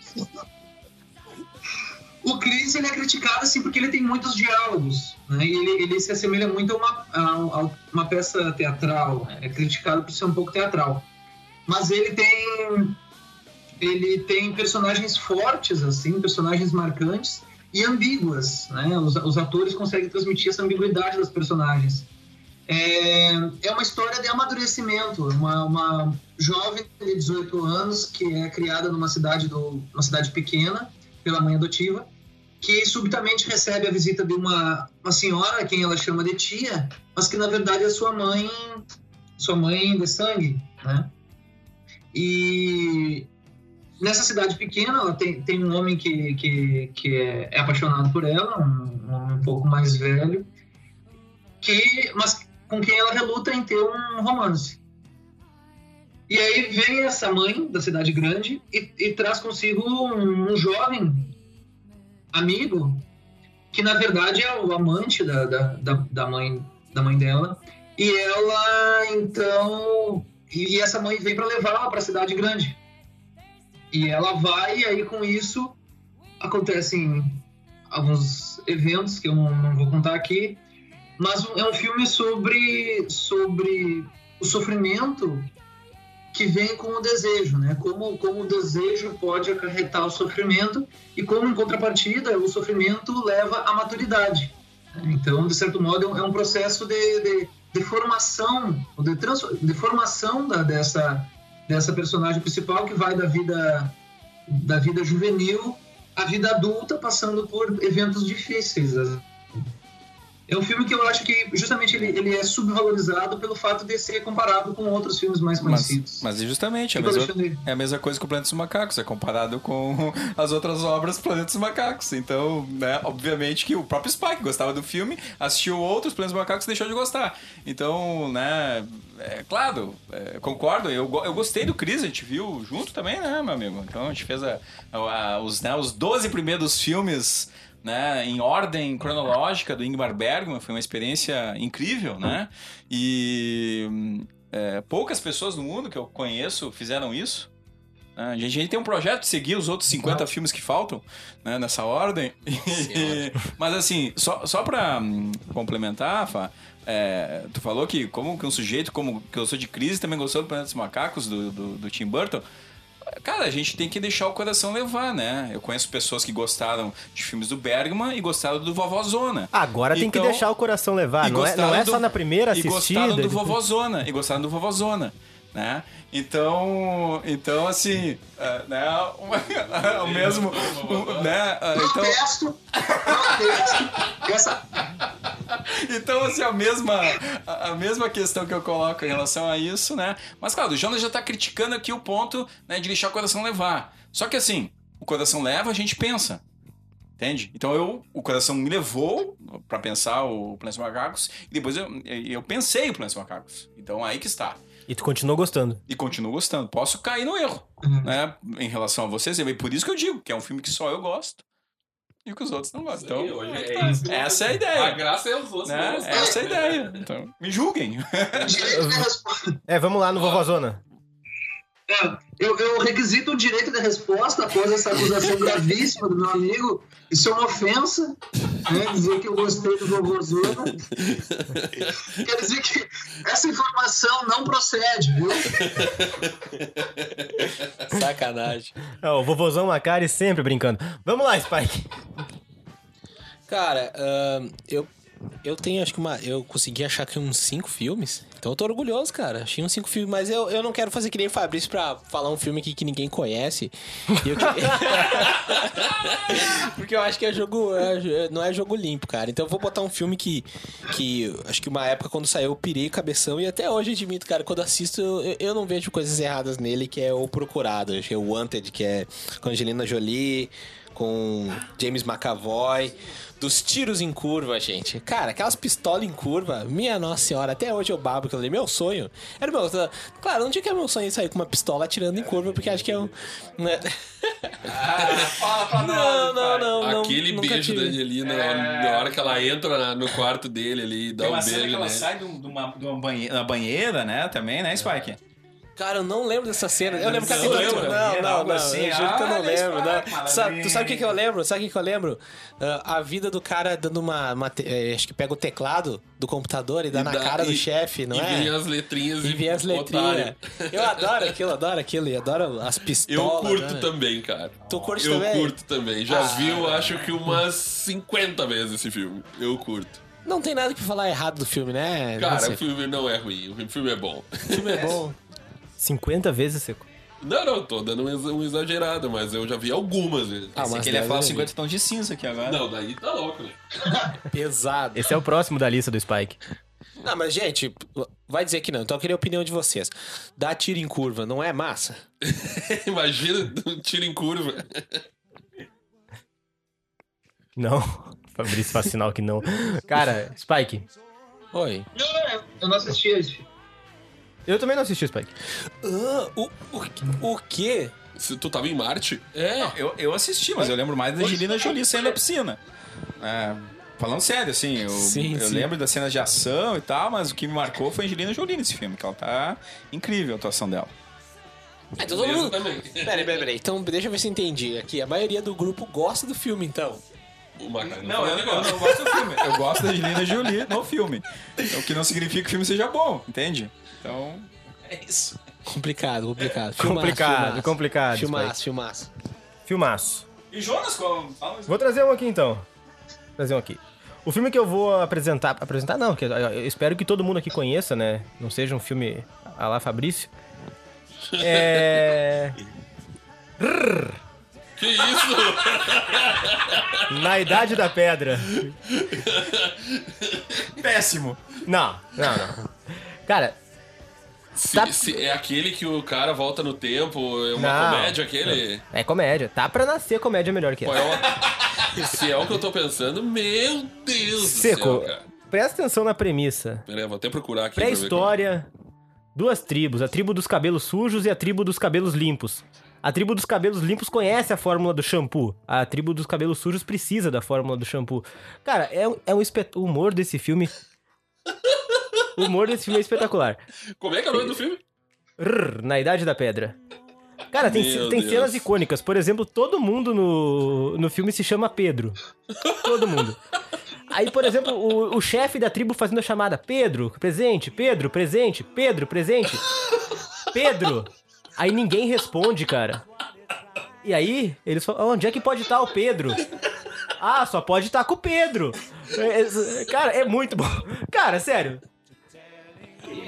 O Crise ele é criticado assim porque ele tem muitos diálogos, né? Ele, ele se assemelha muito a uma, a, a uma peça teatral, né? é criticado por ser um pouco teatral. Mas ele tem ele tem personagens fortes, assim, personagens marcantes e ambíguas, né? Os, os atores conseguem transmitir essa ambiguidade das personagens. É, é uma história de amadurecimento, uma, uma jovem de 18 anos que é criada numa cidade, do, uma cidade pequena pela mãe adotiva, que subitamente recebe a visita de uma, uma senhora, quem ela chama de tia, mas que na verdade é sua mãe, sua mãe de sangue, né? E nessa cidade pequena, ela tem, tem um homem que, que, que é, é apaixonado por ela, um, um pouco mais velho, que, mas com quem ela reluta em ter um romance. E aí vem essa mãe da cidade grande e, e traz consigo um, um, jovem amigo que na verdade é o amante da, da, da, da, mãe da mãe dela e ela então e essa mãe vem para levá-la para a cidade grande e ela vai, e aí com isso acontecem alguns eventos que eu não, não vou contar aqui, mas é um filme sobre, sobre o sofrimento que vem com o desejo, né? Como, como o desejo pode acarretar o sofrimento e como, em contrapartida, o sofrimento leva à maturidade. Então, de certo modo, é um processo de, de, de formação, de, trans, de formação da, dessa, dessa personagem principal que vai da vida da vida juvenil à vida adulta, passando por eventos difíceis é um filme que eu acho que justamente ele, ele é subvalorizado pelo fato de ser comparado com outros filmes mais conhecidos. Mas, mas justamente, é a, mesma, é a mesma coisa que o Planeta dos Macacos, é comparado com [LAUGHS] as outras obras Planeta dos Macacos. Então, né, obviamente que o próprio Spike gostava do filme, assistiu outros Planetas dos Macacos e deixou de gostar. Então, né, é claro, é, concordo, eu, eu gostei do Chris, a gente viu junto também, né, meu amigo? Então a gente fez a, a, os, né, os 12 primeiros filmes né, em ordem cronológica do Ingmar Bergman, foi uma experiência incrível, né? E é, poucas pessoas no mundo que eu conheço fizeram isso. Né? A gente, a gente tem um projeto de seguir os outros 50 filmes que faltam né, nessa ordem. [LAUGHS] E, mas assim, só, só para hum, complementar, Fá, é, tu falou que como que um sujeito como que eu sou de crise também gostou do Planeta dos Macacos, do, do, do Tim Burton. Cara, a gente tem que deixar o coração levar, né? Eu conheço pessoas que gostaram de filmes do Bergman e gostaram do Vovózona. Agora então, tem que então, deixar o coração levar, não é, não é só na primeira assistida. E gostaram do Vovózona, e gostaram do Vovózona, né? Então, então assim, uh, né, [LAUGHS] o mesmo, né, uh, então... Protesto. Então, assim, a mesma, a mesma questão que eu coloco em relação a isso, né, mas claro, o Jonas já tá criticando aqui o ponto, né, de deixar o coração levar. Só que assim, o coração leva, a gente pensa, Entende? Então eu, o coração me levou para pensar o Planeta Macacos e depois eu, eu pensei o Planeta Macacos. Então aí que está. E tu continuou gostando. E continuo gostando. Posso cair no erro, uhum. né? Em relação a vocês. E por isso que eu digo que é um filme que só eu gosto e que os outros não gostam. Então, hoje é, é isso. essa é a ideia. A graça é os outros né? Essa é a ideia. Então, me julguem. [LAUGHS] é, vamos lá no Vovozona. É, eu, eu requisito o direito de resposta após essa acusação gravíssima do meu amigo. Isso é uma ofensa, né? Dizer que eu gostei do vovôzona. [LAUGHS] Quer dizer que essa informação não procede, viu? Sacanagem. É, o vovôzão Macari sempre brincando. Vamos lá, Spike. Cara, uh, eu eu tenho, acho que uma. Eu consegui achar que uns cinco filmes. Então eu tô orgulhoso, cara. Achei uns cinco filmes, mas eu, eu não quero fazer que nem o Fabrício pra falar um filme aqui que ninguém conhece. Eu que... [LAUGHS] Porque eu acho que é jogo. É, não é jogo limpo, cara. Então eu vou botar um filme que. que acho que uma época quando saiu eu pirei cabeção e até hoje admito, cara, quando assisto eu, eu não vejo coisas erradas nele, que é o Procurado. Acho que é o Wanted, que é com Angelina Jolie, com James McAvoy dos tiros em curva, gente. Cara, aquelas pistolas em curva, minha nossa senhora, até hoje eu babo aquilo ali. Meu sonho. Era meu. Claro, não tinha que é meu sonho sair com uma pistola atirando em curva, porque acho que é um. Né? [LAUGHS] Ah, não, não, não, não. Aquele beijo da Angelina, é... na hora que ela entra no quarto dele ali, dá um beijo. Tem uma cena que ela sai de uma, de uma banheira, banheira, né? Também, né, Spike? Cara, eu não lembro dessa cena. Eu lembro que ela Não lembra? Não, não, algo não. assim, eu juro que eu não lembro. Não. Sabe, tu sabe o que, que eu lembro? Sabe o que, que eu lembro? Ah, a vida do cara dando uma. uma te- eh, acho que pega o teclado do computador e dá E na dá- cara do e- chefe, não e é? vem as letrinhas E vem as letrinhas. Eu adoro aquilo, adoro aquilo. Eu adoro as Eu pistolas. curto né? também, cara. Tu curte eu também? curto também. Já Ah. vi, eu acho que umas 50 vezes esse filme. Eu curto. Não tem nada que falar errado do filme, né? Cara, o filme não é ruim. O filme é bom. o filme é bom. [LAUGHS] 50 vezes seco. Não, não, tô dando um ex- um exagerado, mas eu já vi algumas vezes. Ah, mas aqui ele ia falar haver. 50 tons de cinza aqui agora. Não, daí tá louco, né? [LAUGHS] Pesado. Esse é o próximo da lista do Spike. Não, mas, gente, vai dizer que não. Então eu queria a opinião de vocês. Dar tiro em curva, não é massa? [LAUGHS] Imagina um [LAUGHS] tiro em curva. Não. Fabrício faz sinal que não. Cara, Spike. Oi. Não, não, eu não assisti esse. Eu também não assisti o Spike. Ah, o, o, o quê? Se tu tava em Marte, É. Eu, eu assisti, mas eu lembro mais da Angelina Jolie saindo da piscina. É, falando sério, assim, eu, Sim, eu sim. lembro das cenas de ação e tal, mas o que me marcou foi a Angelina Jolie nesse filme, que ela tá incrível a atuação dela. Então todo mundo... também. Peraí, peraí, peraí. Então deixa eu ver se eu entendi. Aqui, a maioria do grupo gosta do filme, então. Não, eu, eu não gosto do filme. Eu gosto da Angelina Jolie no filme. O que não significa que o filme seja bom, entende? Então, é isso. Complicado, complicado. Filmaço, Complicado, filmaço. complicado, Filmaço, filmaço. Filmaço. E Jonas, qual? Fala Vou trazer um aqui então. Vou trazer um aqui. O filme que eu vou apresentar. Apresentar não, que eu eu espero que todo mundo aqui conheça, né? Não seja um filme a lá Fabrício. É. [LAUGHS] Que isso? Na Idade da Pedra. Péssimo. Não, não, não. Cara, Se, Tá- se é aquele que o cara volta no tempo, é uma Não. comédia aquele? é comédia. Tá pra nascer comédia melhor que Qual essa. é o... [LAUGHS] Se é o que eu tô pensando, meu Deus do Seco, céu, cara. presta atenção na premissa. Pera aí, vou até procurar aqui. pra ver Pré-história, duas tribos, a tribo dos cabelos sujos e a tribo dos cabelos limpos. A tribo dos cabelos limpos conhece a fórmula do shampoo. A tribo dos cabelos sujos precisa da fórmula do shampoo. Cara, é, um- é um espet... O humor desse filme. O humor desse filme é espetacular. como- é que é o nome do filme? Rrr, na Idade da Pedra. Cara, tem, Meu tem Deus. cenas icônicas. Por exemplo, todo mundo no, no filme se chama Pedro. Todo mundo. Aí, por exemplo, o, o chefe da tribo fazendo a chamada: Pedro, presente, Pedro, presente, Pedro, presente. Pedro. Aí ninguém responde, cara. E aí, eles falam: onde é que pode estar o Pedro? Ah, só pode estar com o Pedro. É, é, Cara, é muito bom. Cara, sério.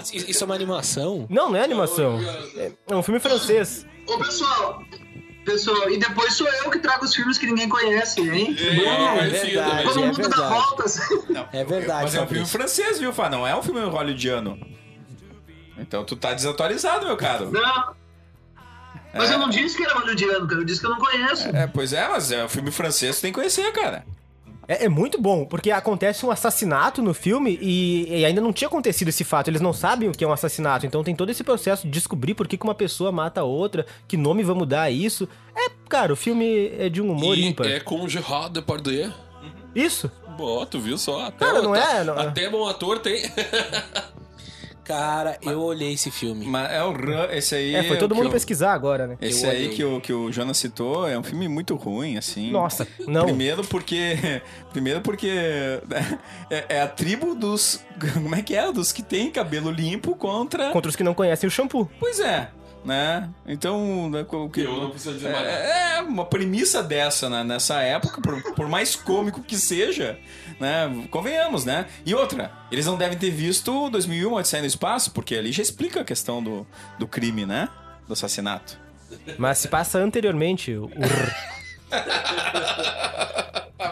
Isso isso é uma animação? Não, não é animação. É, é um filme francês. Ô, pessoal, pessoal, e depois sou eu que trago os filmes que ninguém conhece, hein? É, Bom, conhecido, verdade. né? Todo é mundo dá verdade. voltas. [LAUGHS] É verdade, Mas é um filme Fabrício. francês, viu, Fá? Não é um filme hollywoodiano. Então tu tá desatualizado, meu caro. Não. Mas eu não disse que era hollywoodiano, cara. Eu disse que eu não conheço. É, pois é, mas é um filme francês, tu tem que conhecer, cara. É, é muito bom, porque acontece um assassinato no filme e, e ainda não tinha acontecido esse fato. Eles não sabem o que é um assassinato. Então tem todo esse processo de descobrir por que, que uma pessoa mata a outra, que nome vai mudar isso. É, cara, o filme é de um humor E ímpar. é com Gerard Depardieu. Isso. Bom, tu viu só? Até, Cara, não até- é, não- Até bom ator tem. [LAUGHS] Cara, eu olhei esse filme. Mas é o Ran, esse aí. É, foi todo mundo eu- pesquisar agora, né? Esse Eu aí olhei. que o, que o Jonas citou é um filme muito ruim, assim. Nossa, não. Primeiro porque. [LAUGHS] Primeiro porque. É, é a tribo dos. [LAUGHS] Como é que é? Dos que tem cabelo limpo contra. Contra os que não conhecem o shampoo. Pois é. Né? Então. né, o que- Eu não preciso dizer mais. É, é uma premissa dessa, né? Nessa época, por, por mais cômico que seja, né? Convenhamos, né? E outra, eles não devem ter visto 2001, Odisseia no Espaço, porque ali já explica a questão do, do crime, né? Do assassinato. Mas se passa anteriormente. O...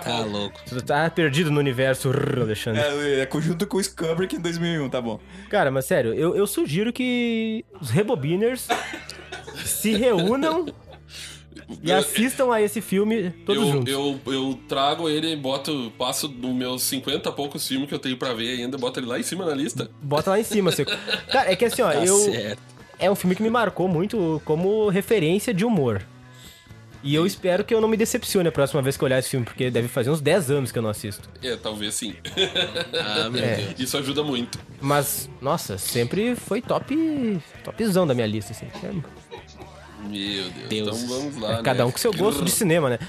Tá louco. Tu tá perdido no universo, Alexandre. É, é conjunto com o Kubrick em 2001, tá bom. Cara, mas sério, eu, eu sugiro que os rebobiners se reúnam e assistam a esse filme todos eu, juntos. eu, eu trago ele e boto, passo dos meus 50 poucos filmes que eu tenho pra ver ainda, boto ele lá em cima na lista. Bota lá em cima, Seco. [LAUGHS] Cara, é que assim, ó, Tá eu. certo. É um filme que me marcou muito como referência de humor. E eu espero que eu não me decepcione a próxima vez que eu olhar esse filme, porque deve fazer uns 10 anos que eu não assisto. É, talvez sim. Ah, meu [LAUGHS] É. Deus. Isso ajuda muito. Mas, nossa, sempre foi top. topzão da minha lista, assim. É, Meu Deus. Deus. Então vamos lá. é cada né? um com seu gosto de cinema, né?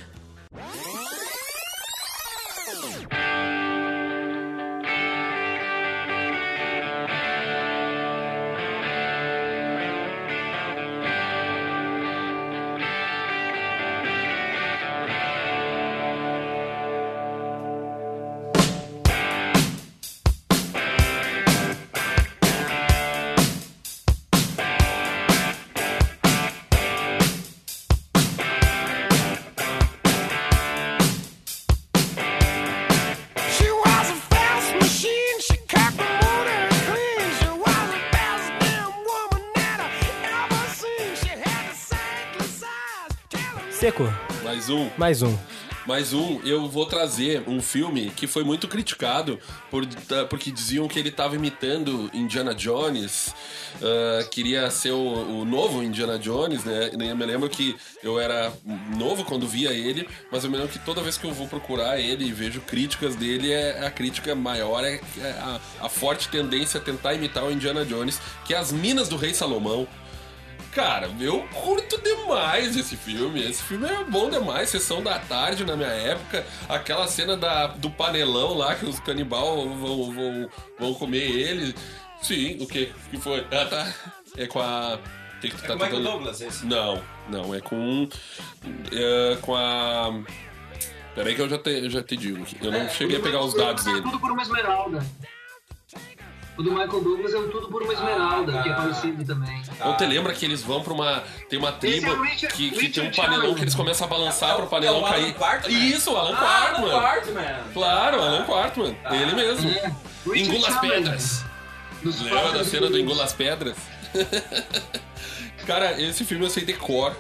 Mais um. mais um. Mais um, eu vou trazer um filme que foi muito criticado por, porque diziam que ele estava imitando Indiana Jones, ah, queria ser o, o novo Indiana Jones, né? Eu me lembro que eu era novo quando via ele, mas eu me lembro que toda vez que eu vou procurar ele e vejo críticas dele, é, a crítica maior é, é a, a forte tendência a tentar imitar o Indiana Jones, que é As Minas do Rei Salomão. Cara, eu curto demais esse filme. Esse filme é bom demais. Sessão da tarde na minha época. Aquela cena da, do panelão lá que os canibal vão, vão, vão comer ele. Sim, o que? que foi? Ah, tá. É com a. Que que tu tá tentando- Douglas, esse. Não, não, é com. É com a. Peraí que eu já te, já te digo. Eu não cheguei a pegar os dados É dele. Tudo por uma esmeralda. O do Michael Douglas é o Tudo por uma esmeralda, que é parecido também. Ou te lembra que eles vão pra uma. Tem uma tribo Esse é Richard- que, que tem um panelão Chalmers. que eles começam a balançar É o- pro panelão é o Alan cair. Quartman. Isso, o Alan Ah, Quartman. Alan Quartman. Claro, Alan Quartman. Ele mesmo. É. Richard Engula as pedras. Lembra da cena do. Engula as Pedras? [LAUGHS] Cara, esse filme eu sei decor.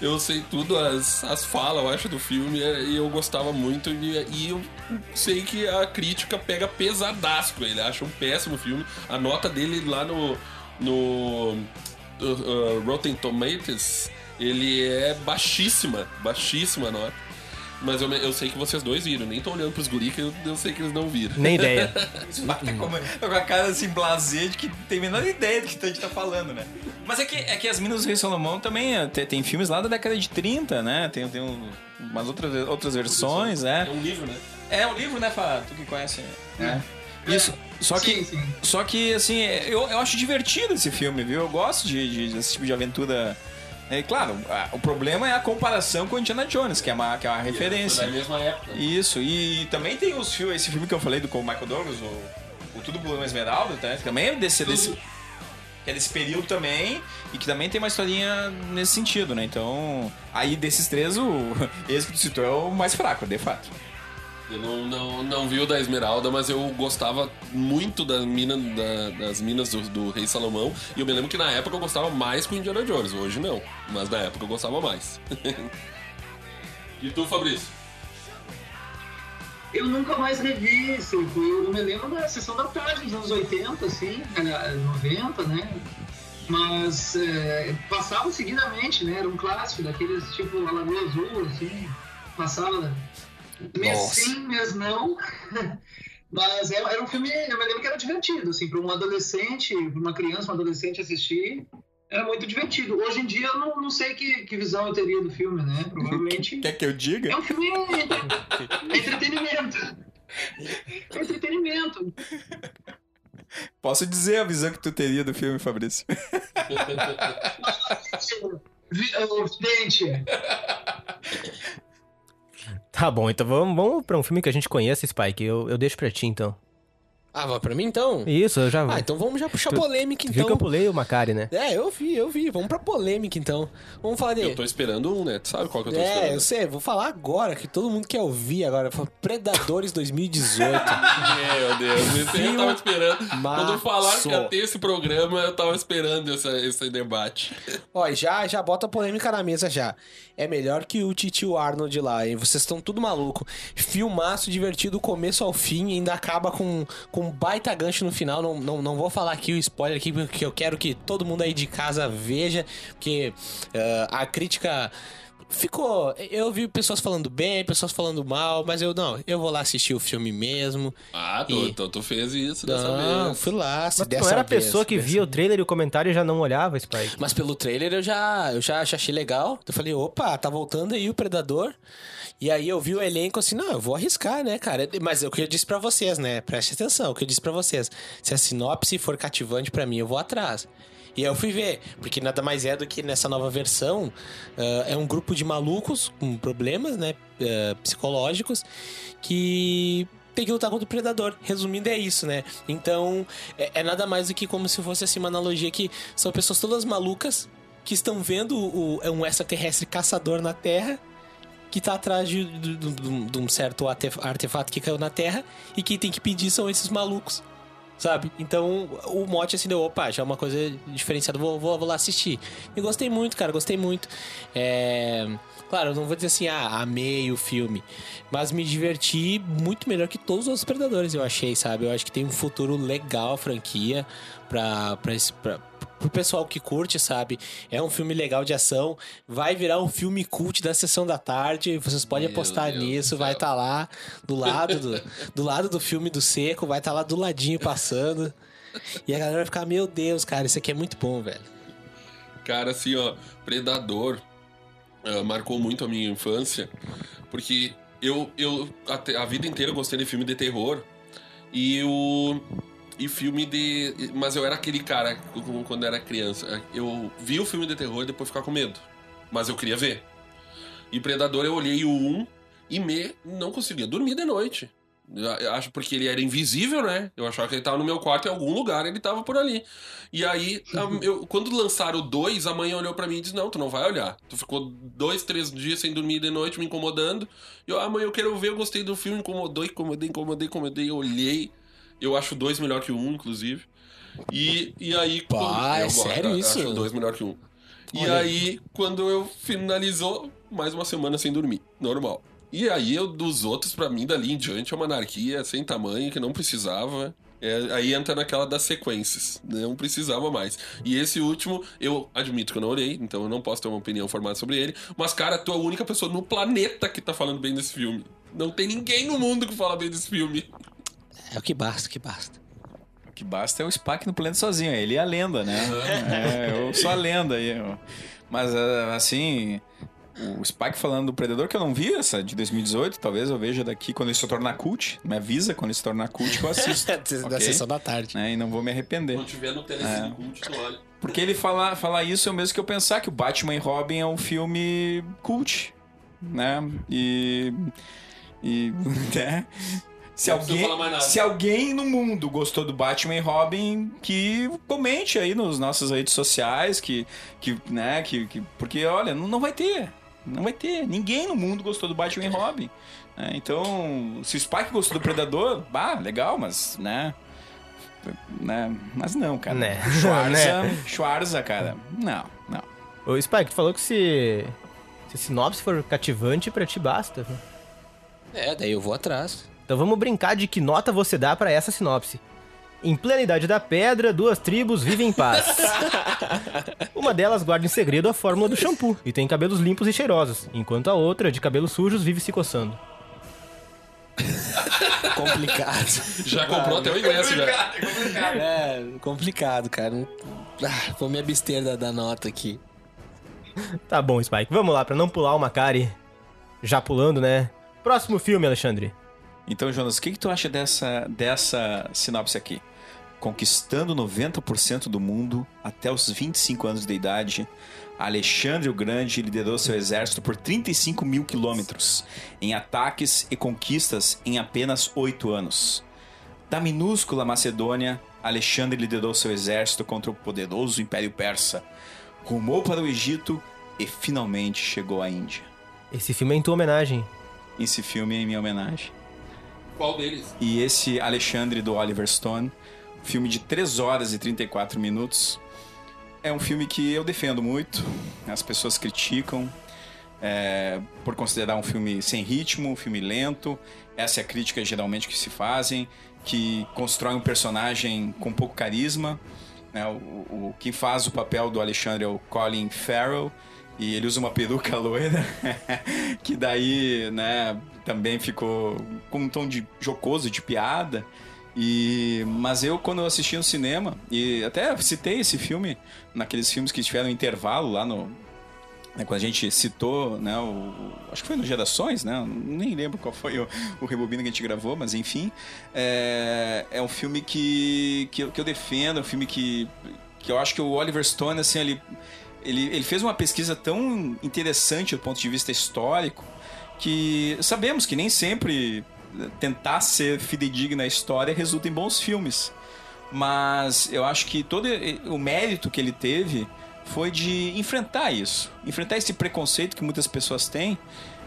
Eu sei tudo, as, as falas, eu acho, do filme, é, e eu gostava muito. E, e eu sei que a crítica pega pesadaço com ele. Acha um péssimo filme. A nota dele lá no. no uh, uh, Rotten Tomatoes, ele é baixíssima. Baixíssima nota. Mas eu, eu sei que vocês dois viram. Nem tô olhando pros guri que eu, eu sei que eles não viram. Nem ideia. [LAUGHS] Tá como- tá com a cara assim, blasé, de que tem a menor ideia do que a gente tá falando, né? Mas é que, é que as Minas do Rei Salomão também é, tem, tem filmes lá da década de 30, né? Tem, tem um- umas outras, outras versões, É né? um livro, né? É um livro, né, Fá? Tu que conhece. né? Isso. Só que, Sim, sim. só que assim, eu, eu acho divertido esse filme, viu? Eu gosto de, de, desse tipo de aventura. É claro, o problema é a comparação com Indiana Jones, que é uma, que é uma referência. Da mesma época. Isso, e também tem os filmes, esse filme que eu falei do com o Michael Douglas, o, o Tudo uma Esmeralda, tá? que também é desse, desse, que é desse período também, e que também tem uma historinha nesse sentido, né? Então, aí desses três, o, [LAUGHS] esse que tu citou é o mais fraco, de fato. Eu não, não, não vi o da Esmeralda, mas eu gostava muito das, mina, da- das minas do, do Rei Salomão. E eu me lembro que na época eu gostava mais com Indiana Jones. Hoje não, mas na época eu gostava mais. [LAUGHS] e tu, Fabrício? Eu nunca mais revi, assim, eu, eu me lembro da sessão da tarde dos anos 80, assim, aliás, 90, né? Mas é, passava seguidamente, né? Era um clássico daqueles tipo a Lagoa Azul, assim, passava mês não. [LAUGHS] Mas era, era um filme, eu me lembro que era divertido, assim, para um adolescente, para uma criança, um adolescente assistir, era muito divertido. Hoje em dia eu não, não sei que, que visão eu teria do filme, né? Provavelmente. [LAUGHS] Quer que eu diga? É um filme é [LAUGHS] entretenimento. É entretenimento. Posso dizer a visão que tu teria do filme, Fabrício? Vidente, Tá bom, então vamos, vamos pra um filme que a gente conhece, Spike. Eu, eu deixo pra ti, então. Ah, vai pra mim então? Isso, eu já. Ah, então vamos já puxar Tu- polêmica tu viu que eu então. pulei o Macari, né? É, eu vi, eu vi. Vamos pra polêmica então. Vamos falar de. Eu tô esperando um, né? Tu sabe qual que eu tô É, esperando? eu sei, vou falar agora, que todo mundo quer ouvir agora. Predadores 2018. [LAUGHS] Meu Deus, eu tava esperando. Quando falaram que ia Maço. ter esse programa, eu tava esperando essa, esse debate. [LAUGHS] Ó, já, já bota a polêmica na mesa já. É melhor que o Titio Arnold lá, hein? Vocês estão tudo maluco. Filmaço divertido do começo ao fim, ainda acaba com, com um baita gancho no final. Não, não, não vou falar aqui o spoiler aqui, porque eu quero que todo mundo aí de casa veja, porque ah, a crítica ficou. Eu vi pessoas falando bem, pessoas falando mal, mas eu não, eu vou lá assistir o filme mesmo. Ah, tu, E- então tu fez isso dessa Não, vez. fui lá. se Mas tu dessa não era a vez, pessoa que dessa via o trailer e o comentário e já não olhava, Spike? Mas pelo trailer eu já, eu já, já achei legal. Eu falei, opa, tá voltando aí o Predador. E aí eu vi o elenco assim, não, eu vou arriscar, né, cara? Mas é o que eu disse pra vocês, né? Preste atenção, o que eu disse pra vocês. Se a sinopse for cativante pra mim, eu vou atrás. E aí eu fui ver, porque nada mais é do que nessa nova versão, ah, é um grupo de malucos com problemas, né, ah, psicológicos, que tem que lutar contra o predador. Resumindo, é isso, né? Então, é, é nada mais do que como se fosse assim uma analogia que são pessoas todas malucas que estão vendo o, é um extraterrestre caçador na Terra que tá atrás de, de- de- de um certo arte- artefato que caiu na Terra e quem tem que pedir são esses malucos. Sabe? Então, o mote assim deu, opa, já é uma coisa diferenciada, vou, vou, vou lá assistir. E gostei muito, cara, gostei muito. É... Claro, eu não vou dizer assim, ah, amei o filme. Mas me diverti muito melhor que todos os outros Predadores, eu achei, sabe? Eu acho que tem um futuro legal a franquia pra, esse, pro pessoal que curte, sabe? É um filme legal de ação. Vai virar um filme cult da sessão da tarde. Vocês podem Meu apostar Deus nisso. Vai estar lá do lado do, do lado do filme do Seco. Vai estar lá do ladinho passando. E a galera vai ficar, meu Deus, cara, isso aqui é muito bom, velho. Cara, assim, ó, Predador ah, marcou muito a minha infância, porque eu, eu até- a vida inteira gostei de filme de terror e o e filme de, mas eu era aquele cara quando era criança, eu vi o filme de terror e depois ficava com medo, mas eu queria ver. E Predador eu olhei o 1 e me não conseguia dormir de noite. Eu acho porque ele era invisível, né? Eu achava que ele tava no meu quarto em algum lugar, ele tava por ali. E aí, [LAUGHS] eu- quando lançaram o 2, a mãe olhou pra mim e disse: Não, tu não vai olhar. Tu ficou dois, três dias sem dormir de noite, me incomodando. E eu, ah, mãe, eu quero ver, eu gostei do filme, incomodou, incomodei, incomodei, incomodei. Eu olhei. Eu acho 2 melhor que o 1, um, inclusive. E, e aí. Pá, quando- é eu sério eu isso? Acho o 2 melhor que o 1. Um. E Olha aí. aí, quando eu finalizou, mais uma semana sem dormir. Normal. E aí, eu, dos outros, pra mim, dali em diante, é uma anarquia sem tamanho, que não precisava. É, aí entra naquela das sequências. Não precisava mais. E esse último, eu admito que eu não olhei, então eu não posso ter uma opinião formada sobre ele. Mas, cara, tu é a única pessoa no planeta que tá falando bem desse filme. Não tem ninguém no mundo que fala bem desse filme. É o que basta, o que basta. O que basta é o Spack no planeta sozinho. Ele é a lenda, né? É, eu sou a lenda aí. eu- Mas, ah, assim, o Spike falando do Predador, que eu não vi essa de 2018, talvez eu veja daqui quando ele se tornar cult. Me avisa quando ele se tornar cult que eu assisto. [LAUGHS] da ok? sessão da tarde. Né? E não vou me arrepender. Quando tiver no Telecine Cult, tu olha. Porque ele falar falar isso é o mesmo que eu pensar que o Batman e Robin é um filme cult, né? E. E. [LAUGHS] Né? Se alguém, se alguém no mundo gostou do Batman e Robin, que comente aí nos nossas redes sociais, que, que né, que, que porque olha, não, não vai ter, não vai ter, ninguém no mundo gostou do Batman e Robin, né? Então, se o Spike gostou do Predador, bah, legal, mas, né, né, mas não, cara, Né. [LAUGHS] Schwarza, Né. Schwarza, cara, não, não. Ô, Spike, tu falou que se, se a sinopse for cativante, pra ti basta. É, daí eu vou atrás. Então vamos brincar de que nota você dá pra essa sinopse. Em plena Idade da Pedra, duas tribos vivem em paz. [LAUGHS] Uma delas guarda em segredo a fórmula do shampoo e tem cabelos limpos e cheirosos, enquanto a outra, de cabelos sujos, vive se coçando. [LAUGHS] Complicado. Já comprou até o ingresso, já. é, complicado, cara. Ah, vou me abster da, da nota aqui. Tá bom, Spike, vamos lá, pra não pular uma Macari. Já pulando, né? Próximo filme, Alexandre. Então, Jonas, o que, que tu acha dessa, dessa sinopse aqui? Conquistando 90% do mundo até os 25 anos de idade, Alexandre o Grande liderou seu exército por 35 mil quilômetros, em ataques e conquistas em apenas 8 anos. Da minúscula Macedônia, Alexandre liderou seu exército contra o poderoso Império Persa, rumou para o Egito e finalmente chegou à Índia. Esse filme é em tua homenagem. Esse filme é em minha homenagem. Qual deles? E esse Alexandre do Oliver Stone, filme de 3 horas e 34 minutos, é um filme que eu defendo muito. As pessoas criticam é, por considerar um filme sem ritmo, um filme lento. Essa é a crítica geralmente que se fazem, que constrói um personagem com pouco carisma. né? O, o, quem faz o papel do Alexandre é o Colin Farrell, E ele usa uma peruca [LAUGHS] loira, que daí, né, também ficou com um tom de jocoso, de piada. E, mas eu, quando eu assisti no cinema, e até citei esse filme naqueles filmes que tiveram intervalo lá no. né, quando a gente citou, né, o, acho que foi no Gerações, né? Nem lembro qual foi o, o que a gente gravou, mas enfim. É, é um filme que, que, eu, que eu defendo, é um filme que, que eu acho que o Oliver Stone, assim, ele, ele, ele fez uma pesquisa tão interessante do ponto de vista histórico que sabemos que nem sempre tentar ser fidedigna à história resulta em bons filmes. Mas eu acho que todo o mérito que ele teve foi de enfrentar isso. Enfrentar esse preconceito que muitas pessoas têm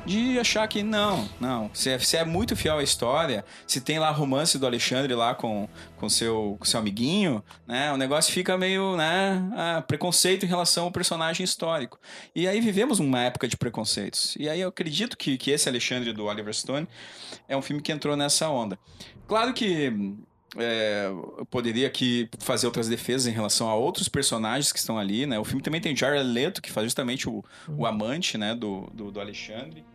de achar que não, não. Se é, se é muito fiel à história, se tem lá romance do Alexandre lá com, com seu, com seu amiguinho, né? O negócio fica meio, né? ah, preconceito em relação ao personagem histórico. E aí vivemos uma época de preconceitos. E aí eu acredito que, que esse Alexandre do Oliver Stone é um filme que entrou nessa onda. Claro que é, eu poderia aqui fazer outras defesas em relação a outros personagens que estão ali, né? O filme também tem Jared Leto, que faz justamente o, o amante, né, do, do, do Alexandre.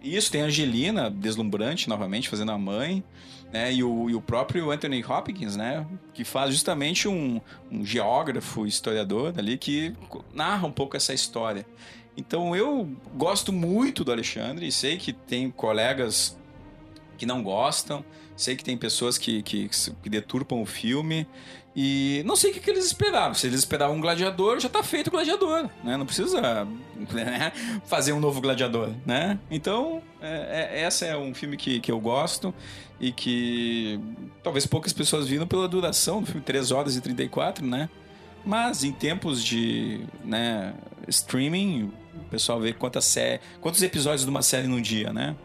E isso, tem a Angelina, deslumbrante novamente, fazendo a mãe, né? E o, e o próprio Anthony Hopkins, né? Que faz justamente um, um geógrafo, historiador ali, que narra um pouco essa história. Então eu gosto muito do Alexandre e sei que tem colegas que não gostam, sei que tem pessoas que, que, que deturpam o filme. E não sei o que, que eles esperavam. Se eles esperavam um gladiador, já tá feito o gladiador, né? Não precisa né, fazer um novo gladiador, né? Então, é, é, essa é um filme que, que eu gosto e que talvez poucas pessoas viram pela duração do filme, 3 horas e 34, né? Mas em tempos de né, streaming, o pessoal vê quantas sé quantos episódios de uma série num dia, né?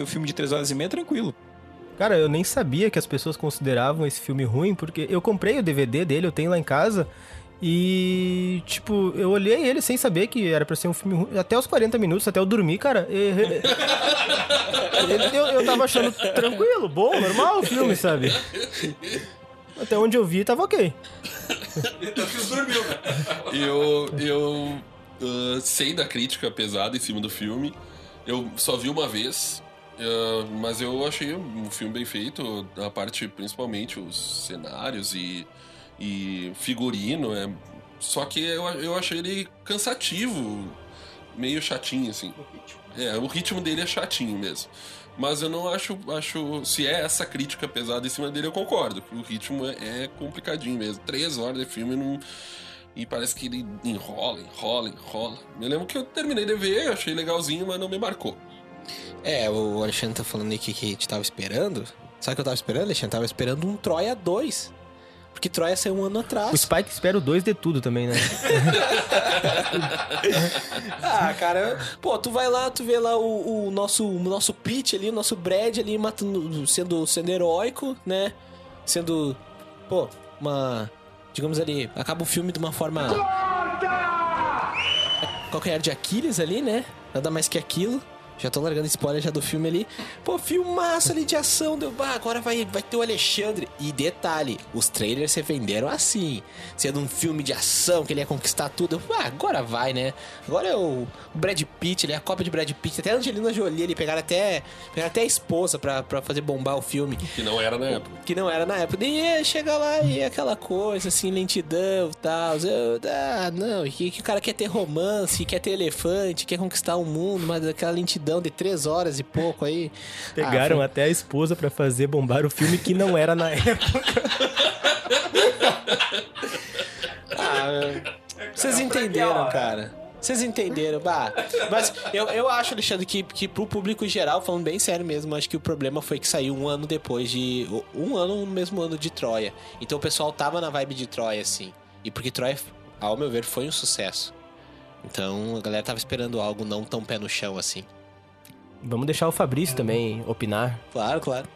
O filme de 3 horas e meia é tranquilo. Cara, eu nem sabia que as pessoas consideravam esse filme ruim, porque eu comprei o DVD dele, eu tenho lá em casa. E, tipo, eu olhei ele sem saber que era pra ser um filme ruim. Até os 40 minutos, até eu dormir, cara. [LAUGHS] eu, eu tava achando tranquilo, bom, normal o filme, sabe? Até onde eu vi, tava ok. Eu, eu ah, sei da crítica pesada em cima do filme. Eu só vi uma vez, ah, mas eu achei um filme bem feito. A parte, principalmente, os cenários e, e figurino. É, só que eu, eu achei ele cansativo, meio chatinho, assim. É, o ritmo dele é chatinho mesmo. Mas eu não acho, acho. Se é essa crítica pesada em cima dele, eu concordo. Que o ritmo é, é complicadinho mesmo. Três horas de filme não. E parece que ele enrola, enrola, enrola. Me lembro que eu terminei de ver, achei legalzinho, mas não me marcou. É, o Alexandre tá falando aí que, que a gente tava esperando. Sabe o que eu tava esperando, Alexandre? Tava esperando um Troia 2. Porque Troia saiu um ano O atrás. Spike espera o 2 de tudo também, né? [LAUGHS] Ah, cara, pô, tu vai lá, tu vê lá o, o nosso, o nosso Pete ali, o nosso Brad ali matando, sendo, sendo heróico, né? Sendo, pô, uma. Digamos ali, acaba o filme de uma forma. Calcanhar de Aquiles ali, né? Nada mais que aquilo. Já tô largando spoiler já do filme ali. Pô, filmaço ali de ação. Deu, bah, agora vai, vai ter o Alexandre. E detalhe, os trailers se venderam assim. Sendo um filme de ação, que ele ia conquistar tudo. Eu, Ah, agora vai, né? Agora é o Brad Pitt, ele é a cópia de Brad Pitt. Até a Angelina Jolie, ele pegaram até, pegaram até a esposa pra, pra fazer bombar o filme. Que não era na época. Que não era na época. E ia chegar lá e é aquela coisa, assim, lentidão e tal. Eu, ah, não, que, que o cara quer ter romance, quer ter elefante, quer conquistar o mundo, mas aquela lentidão de três horas e pouco aí. [LAUGHS] Pegaram Ah, até a esposa pra fazer bombar o filme que não era na época. [LAUGHS] Ah, vocês entenderam, cara. Vocês entenderam, bah. Mas eu, eu acho, Alexandre, que, que pro público geral, falando bem sério mesmo, acho que o problema foi que saiu um ano depois de. Um ano no mesmo ano de Troia. Então o pessoal tava na vibe de Troia, assim. E porque Troia, ao meu ver, foi um sucesso. Então a galera tava esperando algo não tão pé no chão assim. Vamos deixar o Fabrício também opinar. Claro, claro.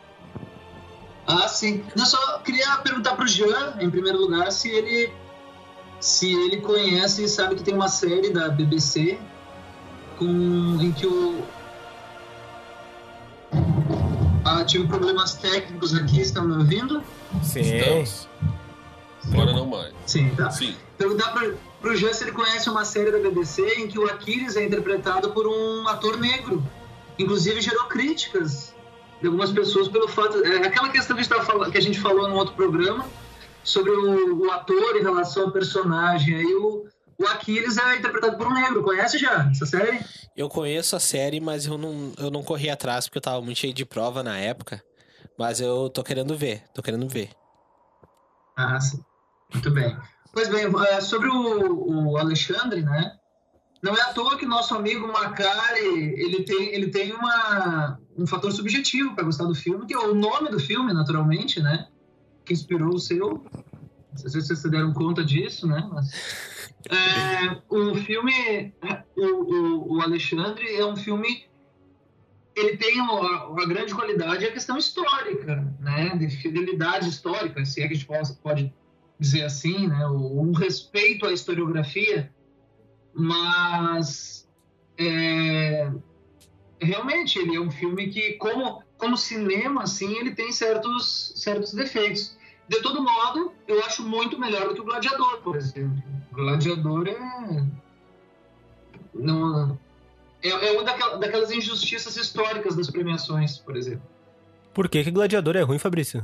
Ah, sim. Eu só queria perguntar pro Jean, em primeiro lugar, se ele se ele conhece e sabe que tem uma série da BBC com em que o ah, tive problemas técnicos aqui, estão me ouvindo? Sim. Estamos. Agora não mais. Sim, tá. Sim. Perguntar pro, pro Jean se ele conhece uma série da BBC em que o Aquiles é interpretado por um ator negro. Inclusive gerou críticas de algumas pessoas pelo fato. É aquela questão que a falando, que a gente falou num outro programa sobre o, o ator em relação ao personagem. Aí o, o Aquiles é interpretado por um negro. Conhece já essa série? Eu conheço a série, mas eu não, eu não corri atrás porque eu tava muito cheio de prova na época. Mas eu tô querendo ver, tô querendo ver. Ah, sim. Muito bem. Pois bem, eh, sobre o, o Alexandre, né? Não é à toa que nosso amigo Macari, ele tem, ele tem uma, um fator subjetivo para gostar do filme, que é o nome do filme, naturalmente, né? Que inspirou o seu. Não sei se vocês se deram conta disso, né? Mas, é, o filme, o, o, o Alexandre é um filme ele tem uma, uma grande qualidade é a questão histórica, né? De fidelidade histórica, se é que a gente pode, dizer assim, né? O, um respeito à historiografia, mas é, realmente ele é um filme que, como, como cinema, assim, ele tem certos, certos defeitos. De todo modo, eu acho muito melhor do que o Gladiador, por exemplo. O Gladiador é. Não, é, é uma daquelas, daquelas injustiças históricas das premiações, por exemplo. Por que que Gladiador é ruim, Fabrício?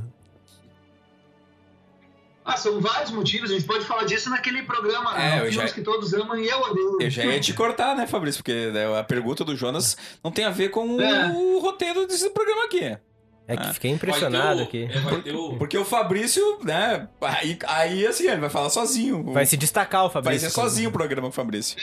Ah, são vários motivos, a gente pode falar disso naquele programa, É, né? Filmes já- que todos amam e eu odeio. Eu já ia te cortar, né, Fabrício? Porque né, a pergunta do Jonas não tem a ver com É. o roteiro desse programa aqui. É que Ah. fiquei impressionado Vai ter aqui. o- é, vai o- Porque o Fabrício, né, aí, aí assim, ele vai falar sozinho. Vai se destacar o Vai Fabrício. ser sozinho o programa com o Fabrício.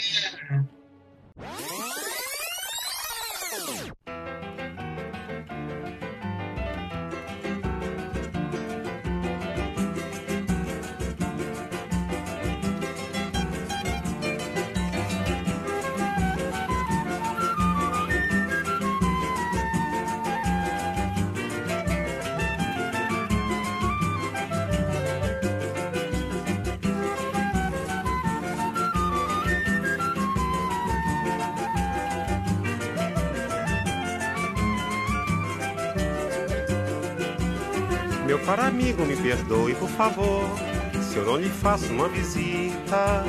Caro amigo, me perdoe, por favor, se eu não lhe faço uma visita.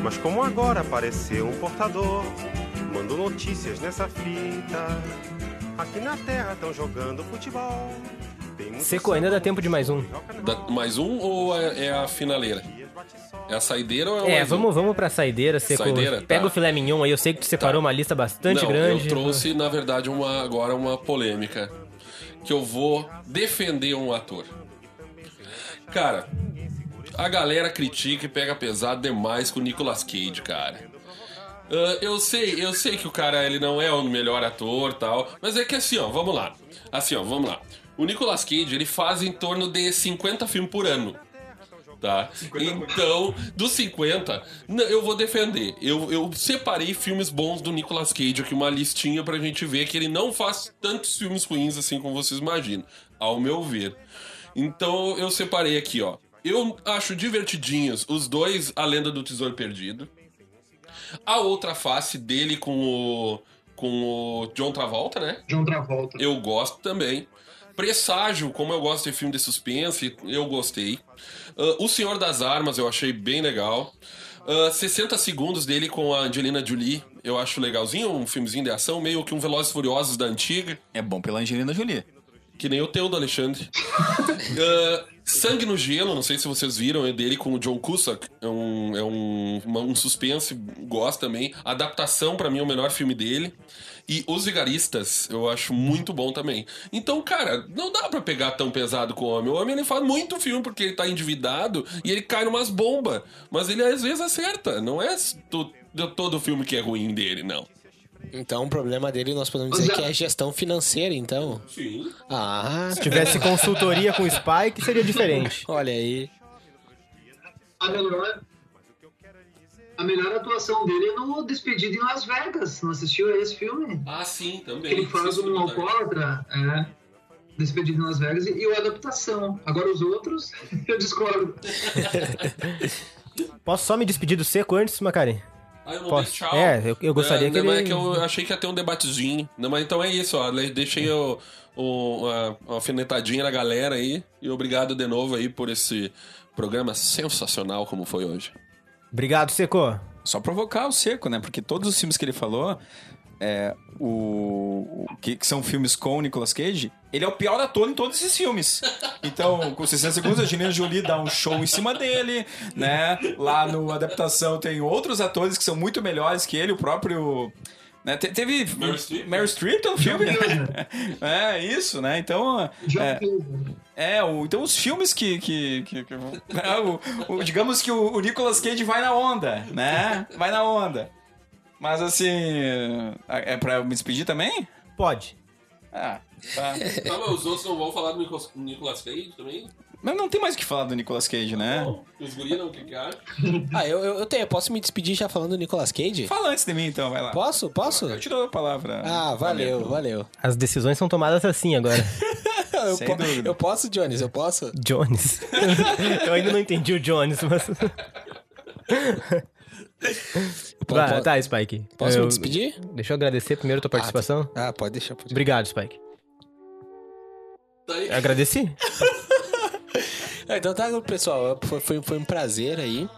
Mas como agora apareceu um portador, mando notícias nessa fita. Aqui na terra estão jogando futebol. Seco, ainda dá tempo de mais um. roll, mais um ou é, é a finaleira? É a saideira ou é o É, mais um? vamos, vamos pra saideira, Seco. Saideira, tá. Pega o filé mignon aí, eu sei que tu separou uma lista bastante Não, grande. eu trouxe, na verdade, uma, agora uma polêmica. Que eu vou defender um ator. Cara, a galera critica e pega pesado demais com o Nicolas Cage, cara. Ah, eu sei, eu sei que o cara ele não é o melhor ator tal, mas é que assim, ó, vamos lá. Assim, ó, vamos lá. O Nicolas Cage, ele faz em torno de 50 filmes por ano. Tá? Então, dos 50, n- eu vou defender. Eu, eu separei filmes bons do Nicolas Cage aqui, uma listinha pra gente ver que ele não faz tantos filmes ruins assim como vocês imaginam, ao meu ver. Então, eu separei aqui, ó. Eu acho divertidinhos os dois A Lenda do Tesouro Perdido. A outra face dele com o com o John Travolta, né? John Travolta. Eu gosto também. Presságio, como eu gosto de filme de suspense, eu gostei. Ah, o Senhor das Armas, eu achei bem legal. Ah, 60 segundos dele com a Angelina Jolie, eu acho legalzinho. Um filmezinho de ação, meio que um Velozes Furiosos da antiga. É bom pela Angelina Jolie. Que nem o teu do Alexandre. [LAUGHS] Ah, Sangue no Gelo, não sei se vocês viram, é dele com o John Cusack. É um, é um, uma- um suspense, gosto também. Adaptação, pra mim, é o melhor filme dele. E Os Vigaristas, eu acho muito bom também. Então, cara, não dá pra pegar tão pesado com o homem. O homem, ele faz muito filme porque ele tá endividado e ele cai numas bombas. Mas ele, às vezes, acerta. Não é to- todo filme que é ruim dele, não. Então o problema dele nós podemos dizer que a- é gestão financeira, então. Sim. Ah, Se tivesse consultoria com o Spike, seria diferente. [LAUGHS] olha aí. A melhor, a melhor atuação dele é no Despedido em Las Vegas. Não assistiu a esse filme? Ah, sim, Que também. ele faz um alcoólatra. É. Despedido em Las Vegas e, e o Adaptação. Agora os outros, [LAUGHS] eu discordo. [LAUGHS] Posso só me despedir do Seco antes, Macari? Ah, eu não Posso? dei tchau. É, eu- eu gostaria que não, mas ele- é que eu achei que ia ter um debatezinho. Não, mas então é isso, ó. Deixei o, o, a, a alfinetadinha na galera aí. E obrigado de novo aí por esse programa sensacional como foi hoje. Obrigado, Seco. Só provocar o Seco, né? Porque todos os filmes que ele falou, é, o, o- que, que são filmes com o Nicolas Cage, ele é o pior ator em todos esses filmes. Então, com 60 segundos, a Angelina Jolie dá um show em cima dele, né? Lá no Adaptação tem outros atores que são muito melhores que ele, o próprio... Né? Te- Teve Meryl Streep. Meryl Streep no filme. [LAUGHS] É, isso, né? Então, é, Cusack. é, o- então os filmes que. que, que- que- [LAUGHS] é, o- o- digamos que o, o Nicolas Cage vai na onda, né? Vai na onda. Mas assim. É pra eu me despedir também? Pode. Ah, tá. [LAUGHS] Tá, mas os outros não vão falar do Nicolas, Cage também? Mas não tem mais o que falar do Nicolas Cage, né? Bom, os guri não, o que que acham? [LAUGHS] Ah, eu, eu, eu tenho. Posso me despedir já falando do Nicolas Cage? Fala antes de mim então, vai lá. Posso? Posso? Eu te dou a palavra. Ah, valeu, valeu. As decisões são tomadas assim agora. [LAUGHS] Eu, Sem po- dúvida. eu posso, Jones? Eu posso? Jones. eu ainda não entendi o Jones, mas. [LAUGHS] Po- Vai, po- tá, Spike. Posso Eu- me despedir? Deixa eu agradecer primeiro a tua participação. Ah, pode deixar. Pode deixar. Obrigado, Spike. Tá aí. Agradeci? Ah, [LAUGHS] Então tá, pessoal. Foi, foi, foi um prazer aí.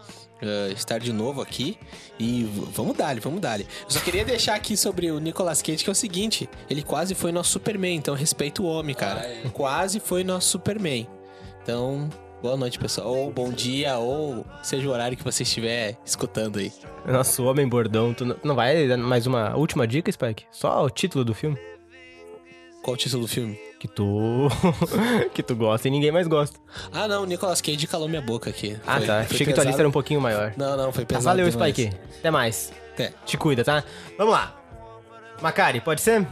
eh, estar de novo aqui e vamos dar, vamos dar. Eu só queria deixar aqui sobre o Nicolas Cage que é o seguinte: ele quase foi nosso Superman, então respeita o homem, cara. Ah, é. Quase foi nosso Superman. Então, boa noite, pessoal. Ou bom dia, ou seja o horário que você estiver escutando aí. Nosso homem bordão. Tu não- vai dar mais uma última dica, Spike? Só o título do filme. Qual o título do filme? Que tu. [LAUGHS] que tu gosta e ninguém mais gosta. Ah, não, o Nicolas Cage calou minha boca aqui. Ah, Foi- tá. foi Achei que tua lista era um pouquinho maior. Não, não, foi Ah, pesado. valeu, demais. Spike. Até mais. É. Te cuida, tá? Vamos lá. Macari, pode ser?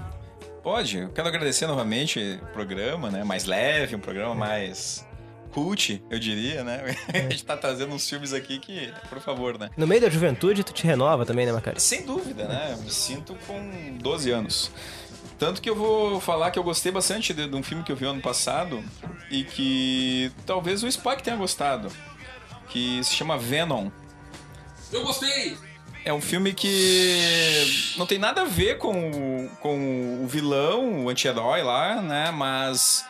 Pode. Eu quero agradecer novamente o programa, né? Mais leve, um programa mais cult, eu diria, né? [LAUGHS] A gente tá trazendo uns filmes aqui que, por favor, né? No meio da juventude, tu te renova também, né, Macari? Sem dúvida, né? Me sinto com 12 anos. Tanto que eu vou falar que eu gostei bastante de, de um filme que eu vi ano passado e que talvez o Spike tenha gostado, que se chama Venom. Eu gostei! É um filme que não tem nada a ver com, o- com o vilão, o anti-herói lá, né? Mas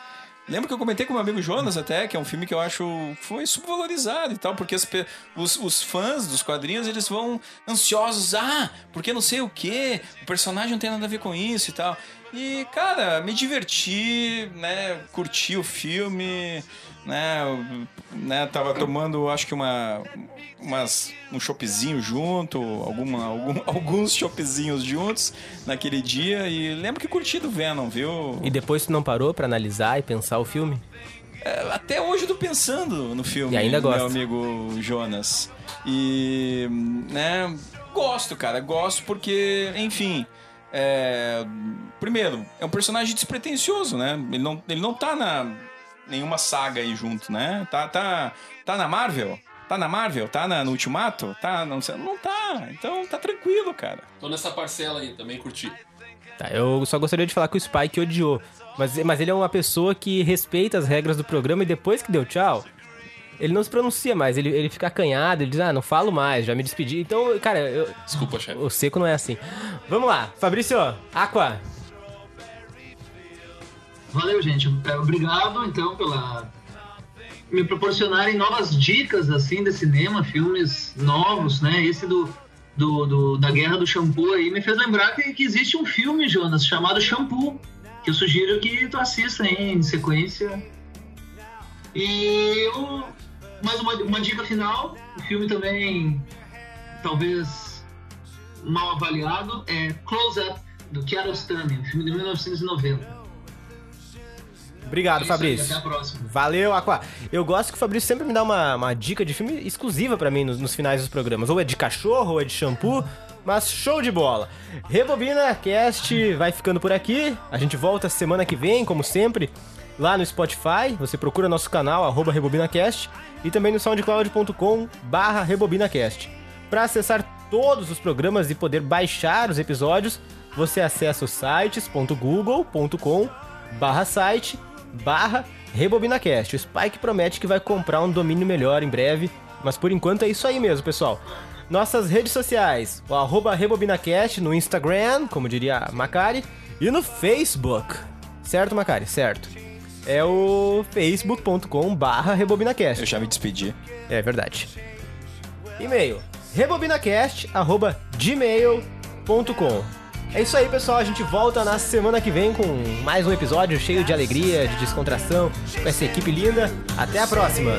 lembra que eu comentei com meu amigo Jonas até, que é um filme que eu acho foi subvalorizado e tal, porque as os, os fãs dos quadrinhos, eles vão ansiosos, ah, porque não sei o que, o personagem não tem nada a ver com isso e tal. E, cara, me diverti, né? Curti o filme, né? né tava tomando, acho que uma umas, um choppzinho junto, alguma, algum- [LAUGHS] alguns choppzinhos juntos naquele dia e lembro que curti do Venom, viu? E depois tu não parou pra analisar e pensar o filme? É, Até hoje eu tô pensando no filme, E ainda meu gosta. amigo Jonas. E, né, gosto, cara, gosto porque, enfim, é, primeiro, é um personagem despretensioso, né? Ele não, ele não tá na nenhuma saga aí junto, né? Tá, tá, tá na Marvel? Tá na Marvel? Tá na, no Ultimato? Tá, não sei, não tá. Então tá tranquilo, cara. Tô nessa parcela aí, também curti. Tá, eu só gostaria de falar que o Spike odiou. Mas, mas ele é uma pessoa que respeita as regras do programa e depois que deu tchau, ele não se pronuncia mais. Ele, ele fica acanhado, ele diz, ah, não falo mais, já me despedi. Então, cara, eu- Desculpa, chefe. o seco não é assim. Vamos lá, Fabrício, Aqua. Valeu, gente. É, Obrigado, então, pela me proporcionarem novas dicas assim de cinema, filmes novos, né? Esse do, do, do- da Guerra do Shampoo aí me fez lembrar que, que existe um filme, Jonas, chamado Shampoo, que eu sugiro que tu assista aí em sequência. E eu, mais uma, uma dica final, o filme também talvez mal avaliado, é Close Up, do Kiarostami, um filme de 1990. Obrigado, É aí, Fabrício. Até a próxima. Valeu, Aqua. Eu gosto que o Fabrício sempre me dá uma, uma dica de filme exclusiva pra mim nos, nos finais dos programas. Ou é de cachorro, ou é de shampoo, mas show de bola. Rebobina Cast vai ficando por aqui. A gente volta semana que vem, como sempre, lá no Spotify. Você procura nosso canal, arroba RebobinaCast, e também no soundcloud.com barra RebobinaCast. Para acessar todos os programas e poder baixar os episódios, você acessa o sites.google.com barra site barra RebobinaCast. O Spike promete que vai comprar um domínio melhor em breve, mas por enquanto é isso aí mesmo, pessoal. Nossas redes sociais, o arroba RebobinaCast no Instagram, como diria a Macari, e no Facebook. Certo, Macari? Certo. É o facebook.com barra Eu RebobinaCast. já me despedi. É verdade. E-mail, rebobinacast.gmail.com. É isso aí, pessoal. A gente volta na semana que vem com mais um episódio cheio de alegria, de descontração, com essa equipe linda. Até a próxima!